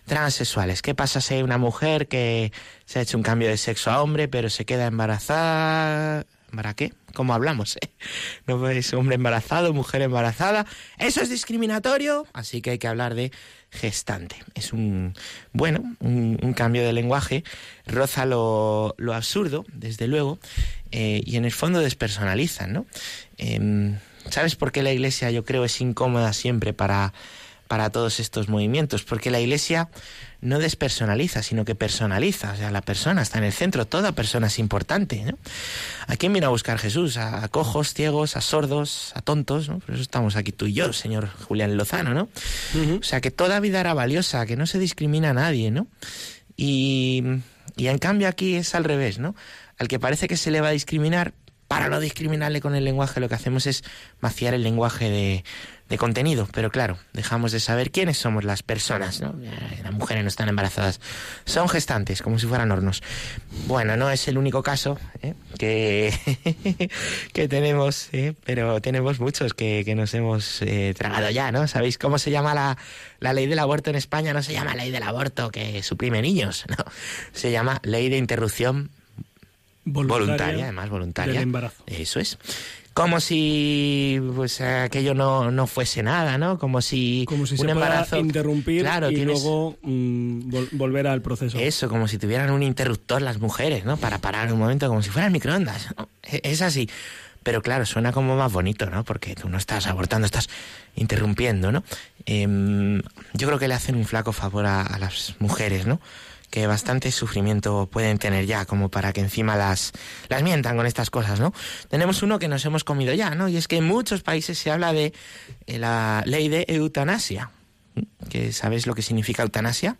transexuales. ¿Qué pasa si hay una mujer que se ha hecho un cambio de sexo a hombre, pero se queda embarazada? ¿Para qué? ¿Cómo hablamos? eh? No es hombre embarazado, mujer embarazada. Eso es discriminatorio, así que hay que hablar de gestante. Es un, bueno, un, cambio de lenguaje, roza lo, lo absurdo, desde luego, eh, y en el fondo despersonalizan, ¿no? Em, ¿Sabes por qué la iglesia, yo creo, es incómoda siempre para, para todos estos movimientos? Porque la iglesia no despersonaliza, sino que personaliza. O sea, la persona está en el centro, toda persona es importante. ¿no? ¿A quién vino a buscar Jesús? A, a cojos, ciegos, a sordos, a tontos. ¿no? Por eso estamos aquí tú y yo, señor Julián Lozano. ¿no? O sea, que toda vida era valiosa, que no se discrimina a nadie. ¿no? Y, y en cambio aquí es al revés. ¿no? Al que parece que se le va a discriminar, para no discriminarle con el lenguaje, lo que hacemos es vaciar el lenguaje de, de contenido. Pero claro, dejamos de saber quiénes somos las personas, ¿no? Las mujeres no están embarazadas. Son gestantes, como si fueran hornos. Bueno, no es el único caso ¿eh? que, que tenemos, ¿eh? pero tenemos muchos que, que nos hemos eh, tragado ya, ¿no? ¿Sabéis cómo se llama la, la ley del aborto en España? No se llama ley del aborto que suprime niños, ¿no? Se llama ley de interrupción Voluntaria voluntaria, además voluntaria. del embarazo. Eso es. Como si pues aquello no, no fuese nada, ¿no? Como si, Como si un se pueda embarazo interrumpir Claro, y tienes- luego mm, vol- volver al proceso. Eso, como si tuvieran un interruptor las mujeres, ¿no? Para parar un momento, como si fueran microondas. E- Es así. Pero claro, suena como más bonito, ¿no? Porque tú no estás abortando, estás interrumpiendo, ¿no? Em, yo creo que le hacen un flaco favor a, a las mujeres, ¿no? Que bastante sufrimiento pueden tener ya, como para que encima las, las mientan con estas cosas, ¿no? Tenemos uno que nos hemos comido ya, ¿no? Y es que en muchos países se habla de eh, la ley de eutanasia. ¿Que ¿Sabes lo que significa eutanasia?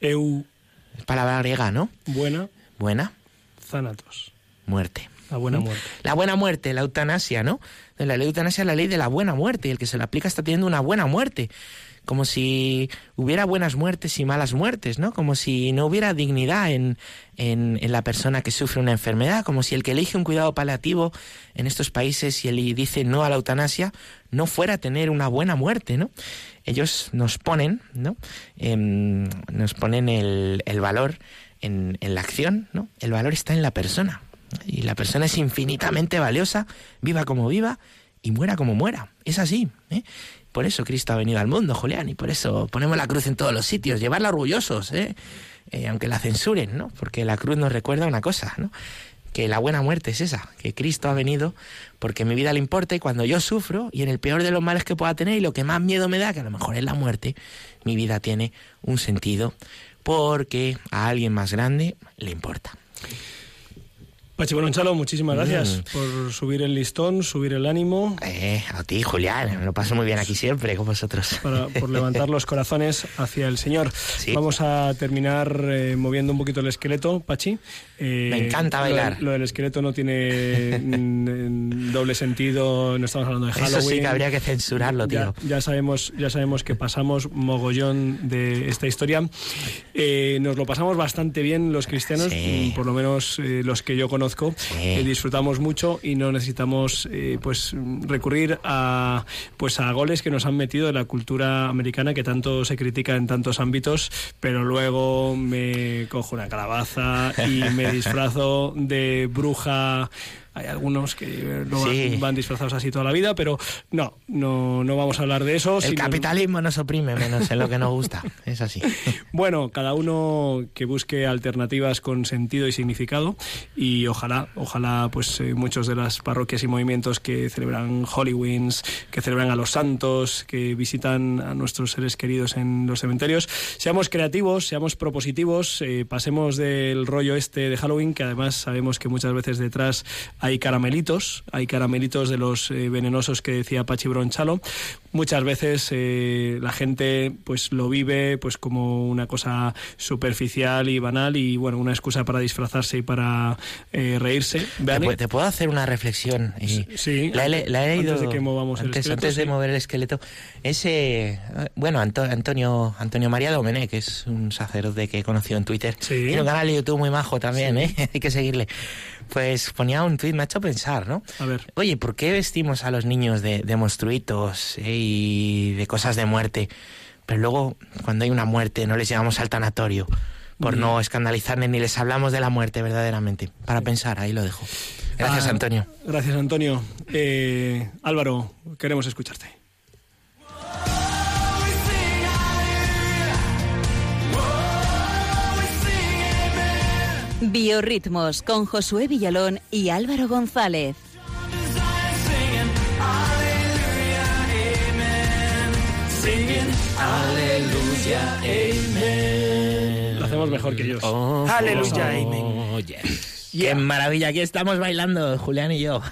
Eu, Es palabra griega, ¿no? buena, Buena, Thanatos. muerte. La buena muerte. La buena muerte, la eutanasia, ¿no? La ley de eutanasia es la ley de la buena muerte y el que se la aplica está teniendo una buena muerte. Como si hubiera buenas muertes y malas muertes, ¿no? Como si no hubiera dignidad en, en, la persona que sufre una enfermedad, como si el que elige un cuidado paliativo en estos países y él dice no a la eutanasia no fuera a tener una buena muerte, ¿no? Ellos nos ponen, ¿no? Em, nos ponen el, el valor en, en la acción, ¿no? El valor está en la persona. Y la persona es infinitamente valiosa, viva como viva y muera como muera. Es así. ¿eh? Por eso Cristo ha venido al mundo, Julián, y por eso ponemos la cruz en todos los sitios, llevarla orgullosos, ¿eh? Eh, aunque la censuren, ¿no? Porque la cruz nos recuerda una cosa, ¿no? Que la buena muerte es esa, que Cristo ha venido porque mi vida le importa y cuando yo sufro y en el peor de los males que pueda tener y lo que más miedo me da, que a lo mejor es la muerte, mi vida tiene un sentido porque a alguien más grande le importa. Pachi Bononchalo, muchísimas gracias por subir el listón, subir el ánimo, Eh, a ti, Julián, me lo paso muy bien aquí siempre con vosotros. para, por levantar los corazones hacia el Señor. Vamos a terminar eh, moviendo un poquito el esqueleto, Pachi. Eh, Me encanta lo del- bailar. Lo, del esqueleto no tiene doble sentido, no estamos hablando de Halloween. Eso sí que habría que censurarlo, tío. Ya, ya sabemos, ya sabemos que pasamos mogollón de esta historia. Eh, nos lo pasamos bastante bien los cristianos, Sí. mm, por lo menos eh, los que yo conozco. Eh, disfrutamos mucho y no necesitamos eh, pues recurrir a pues a goles que nos han metido de la cultura americana que tanto se critica en tantos ámbitos, pero luego me cojo una calabaza y me disfrazo de bruja. Hay algunos que eh, no van- Sí. van disfrazados así toda la vida, pero no, no, no vamos a hablar de eso. El sino- capitalismo nos oprime menos en lo que nos gusta. Es así. Bueno, cada uno que busque alternativas con sentido y significado y ojalá, ojalá pues eh, muchos de las parroquias y movimientos que celebran Halloween, que celebran a los santos, que visitan a nuestros seres queridos en los cementerios, seamos creativos, seamos propositivos, eh, pasemos del rollo este de Halloween, que además sabemos que muchas veces detrás hay caramelitos, hay caramelitos de los eh, venenosos que decía Pachi Bronchalo. Muchas veces eh, la gente pues lo vive pues como una cosa superficial y banal y bueno, una excusa para disfrazarse y para eh, reírse. ¿Te, pu- te puedo hacer una reflexión? Y sí, la he, la he antes leído de que movamos el antes, esqueleto, antes de sí. mover el esqueleto. Ese, bueno, Anto- Antonio Antonio María Domenech, que es un sacerdote que he conocido en Twitter. Tiene un canal de YouTube muy majo también, Sí. ¿eh? Hay que seguirle. Pues ponía un tuit, me ha hecho pensar, ¿no? A ver. Oye, ¿por qué vestimos a los niños de, de monstruitos eh, y de cosas de muerte? Pero luego, cuando hay una muerte, no les llevamos al tanatorio por Mm. no escandalizarles ni les hablamos de la muerte verdaderamente. Para pensar, ahí lo dejo. Gracias, Ah, Antonio. Gracias, Antonio. Eh, Álvaro, queremos escucharte. Biorritmos con Josué Villalón y Álvaro González. Aleluya, Lo hacemos mejor que ellos. Aleluya, Oh, yes. Qué maravilla, aquí estamos bailando, Julián y yo.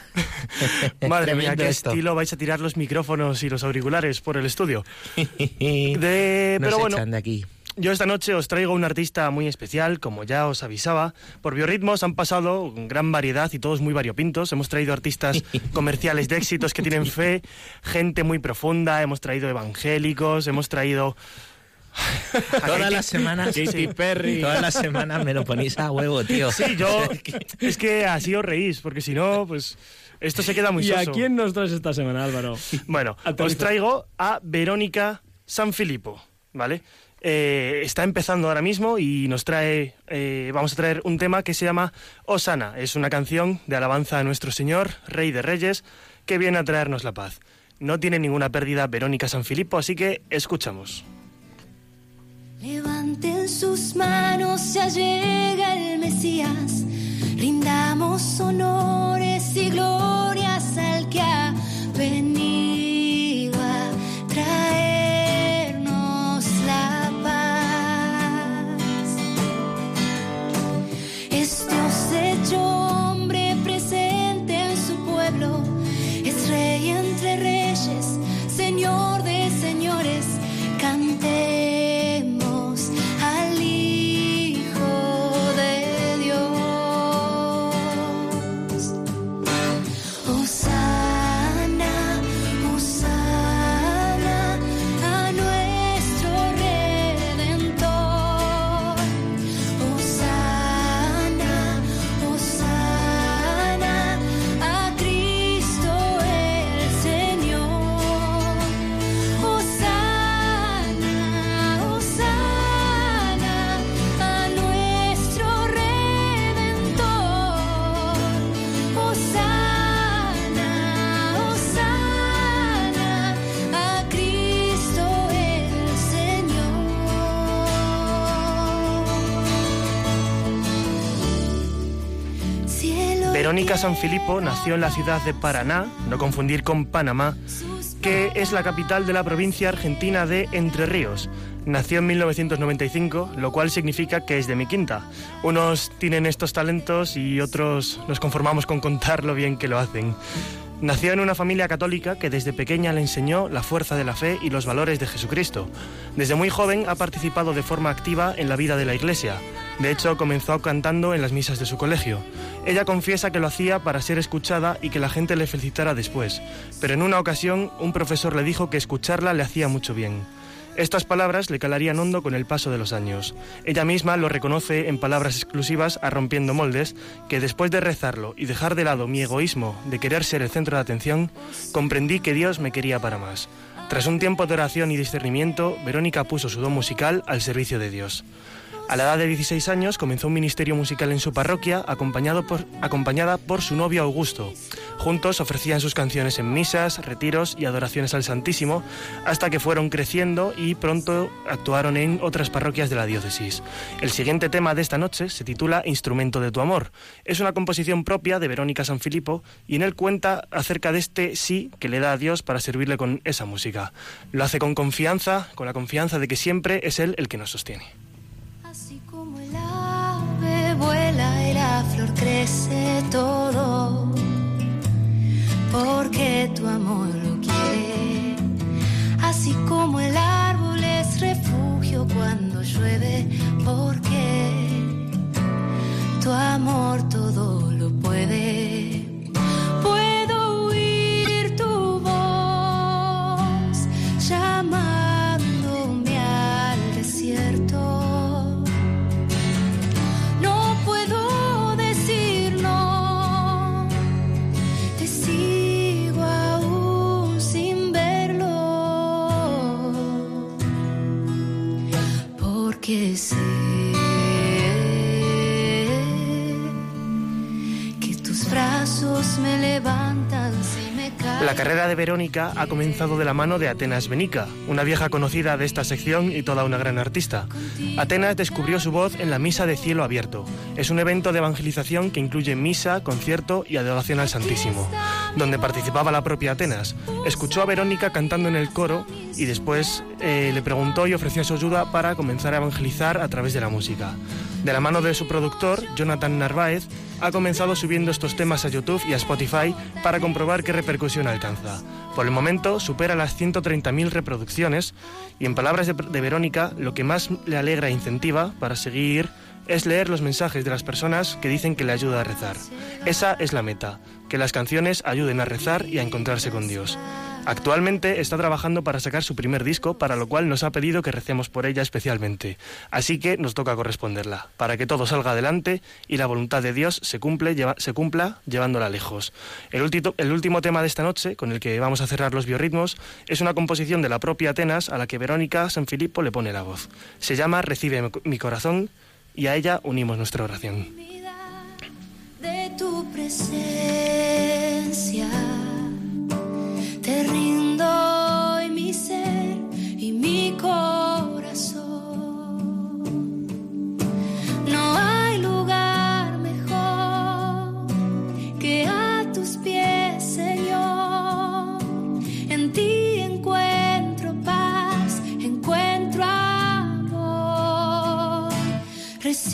Madre mía, qué esto. estilo vais a tirar los micrófonos y los auriculares por el estudio. De- Nos pero bueno, echan de aquí. Yo esta noche os traigo un artista muy especial, como ya os avisaba. Por Biorritmos han pasado gran variedad y todos muy variopintos. Hemos traído artistas comerciales de éxitos que tienen fe, gente muy profunda, hemos traído evangélicos, hemos traído... Todas las semanas, Katy Perry. Todas las semanas me lo ponéis a huevo, tío. Sí, yo... Es que así os reís, porque si no, pues... Esto se queda muy ¿Y a soso. quién nos traes esta semana, Álvaro? Bueno, os traigo a Verónica Sanfilippo, ¿vale? Eh, está empezando ahora mismo y nos trae, eh, vamos a traer un tema que se llama Osana. Es una canción de alabanza a nuestro Señor, Rey de Reyes, que viene a traernos la paz. No tiene ninguna pérdida Verónica Sanfilippo, así que escuchamos. Levanten sus manos, ya llega el Mesías. Rindamos honores y glorias al que Verónica Sanfilippo nació en la ciudad de Paraná, no confundir con Panamá, que es la capital de la provincia argentina de Entre Ríos. Nació en 1995, lo cual significa que es de mi quinta. Unos tienen estos talentos y otros nos conformamos con contar lo bien que lo hacen. Nació en una familia católica que desde pequeña le enseñó la fuerza de la fe y los valores de Jesucristo. Desde muy joven ha participado de forma activa en la vida de la iglesia. De hecho, comenzó cantando en las misas de su colegio. Ella confiesa que lo hacía para ser escuchada y que la gente le felicitara después, pero en una ocasión un profesor le dijo que escucharla le hacía mucho bien. Estas palabras le calarían hondo con el paso de los años. Ella misma lo reconoce en palabras exclusivas a Rompiendo Moldes, que después de rezarlo y dejar de lado mi egoísmo de querer ser el centro de atención, comprendí que Dios me quería para más. Tras un tiempo de oración y discernimiento, Verónica puso su don musical al servicio de Dios. A la edad de 16 años comenzó un ministerio musical en su parroquia acompañado por, acompañada por su novio Augusto. Juntos ofrecían sus canciones en misas, retiros y adoraciones al Santísimo hasta que fueron creciendo y pronto actuaron en otras parroquias de la diócesis. El siguiente tema de esta noche se titula Instrumento de tu amor. Es una composición propia de Verónica Sanfilippo y en él cuenta acerca de este sí que le da a Dios para servirle con esa música. Lo hace con confianza, con la confianza de que siempre es Él el que nos sostiene. Crece todo, Verónica ha comenzado de la mano de Atenas Benica, una vieja conocida de esta sección y toda una gran artista. Atenas descubrió su voz en la Misa de Cielo Abierto. Es un evento de evangelización que incluye misa, concierto y adoración al Santísimo, donde participaba la propia Atenas. Escuchó a Verónica cantando en el coro y después eh, le preguntó y ofreció su ayuda para comenzar a evangelizar a través de la música. De la mano de su productor, Jonathan Narváez, ha comenzado subiendo estos temas a YouTube y a Spotify para comprobar qué repercusión alcanza. Por el momento supera las 130.000 reproducciones y en palabras de, de Verónica, lo que más le alegra e incentiva para seguir es leer los mensajes de las personas que dicen que le ayuda a rezar. Esa es la meta, que las canciones ayuden a rezar y a encontrarse con Dios. Actualmente está trabajando para sacar su primer disco, para lo cual nos ha pedido que recemos por ella especialmente. Así que nos toca corresponderla, para que todo salga adelante y la voluntad de Dios se, cumple, se cumpla llevándola lejos. El, el último tema de esta noche, con el que vamos a cerrar los biorritmos, es una composición de la propia Atenas a la que Verónica Sanfilippo le pone la voz. Se llama Recibe mi- mi corazón y a ella unimos nuestra oración. de tu presencia.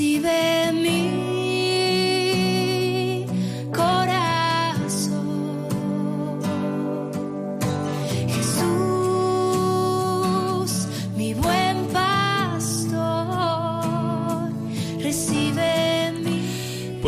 Recibe mi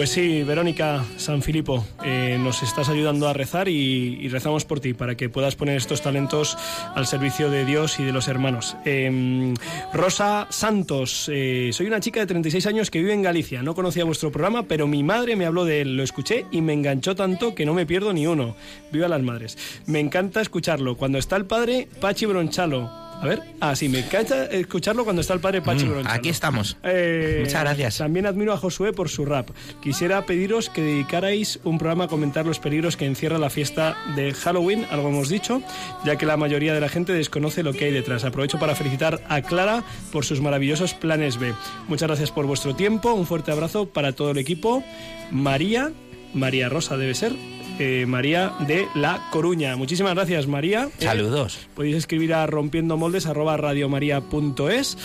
Pues sí, Verónica San Filipo, eh, nos estás ayudando a rezar y, rezamos por ti para que puedas poner estos talentos al servicio de Dios y de los hermanos. Eh, Rosa Santos, eh, soy una chica de 36 años que vive en Galicia. No conocía vuestro programa, pero mi madre me habló de él, lo escuché y me enganchó tanto que no me pierdo ni uno. Viva las madres. Me encanta escucharlo. Cuando está el padre Pachi Bronchalo. A ver, ah, sí, me encanta escucharlo cuando está el padre Pachi Mm, aquí estamos. Eh, Muchas gracias. También admiro a Josué por su rap. Quisiera pediros que dedicarais un programa a comentar los peligros que encierra la fiesta de Halloween, algo hemos dicho, ya que la mayoría de la gente desconoce lo que hay detrás. Aprovecho para felicitar a Clara por sus maravillosos planes B. Muchas gracias por vuestro tiempo, un fuerte abrazo para todo el equipo. María María Rosa debe ser. Eh, María de La Coruña. Muchísimas gracias, María. Eh, Saludos. Podéis escribir a rompiendomoldes arroba radiomaria.es.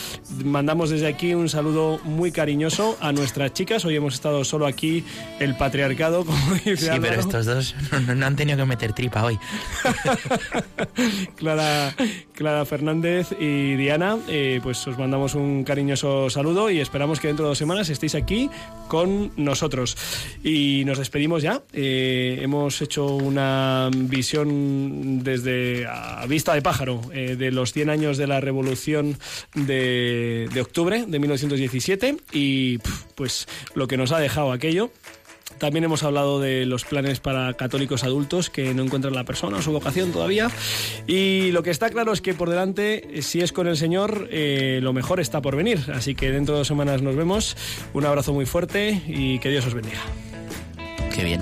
Mandamos desde aquí un saludo muy cariñoso a nuestras chicas. Hoy hemos estado solo aquí el patriarcado, como dice Sí, pero estos dos no, han tenido que meter tripa hoy. Clara, Clara Fernández y Diana, eh, pues os mandamos un cariñoso saludo y esperamos que dentro de dos semanas estéis aquí con nosotros. Y nos despedimos ya. Eh, hemos hecho una visión desde a vista de pájaro eh, de los 100 años de la Revolución de, de octubre de 1917 y pues lo que nos ha dejado aquello. También hemos hablado de los planes para católicos adultos que no encuentran la persona o su vocación todavía. Y lo que está claro es que por delante, eh, si es con el Señor, eh, lo mejor está por venir. Así que dentro de dos semanas nos vemos. Un abrazo muy fuerte y que Dios os bendiga. Qué bien.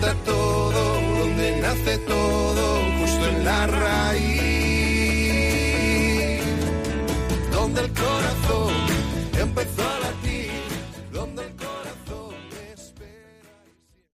todo, donde nace todo, justo en la raíz, donde el corazón empezó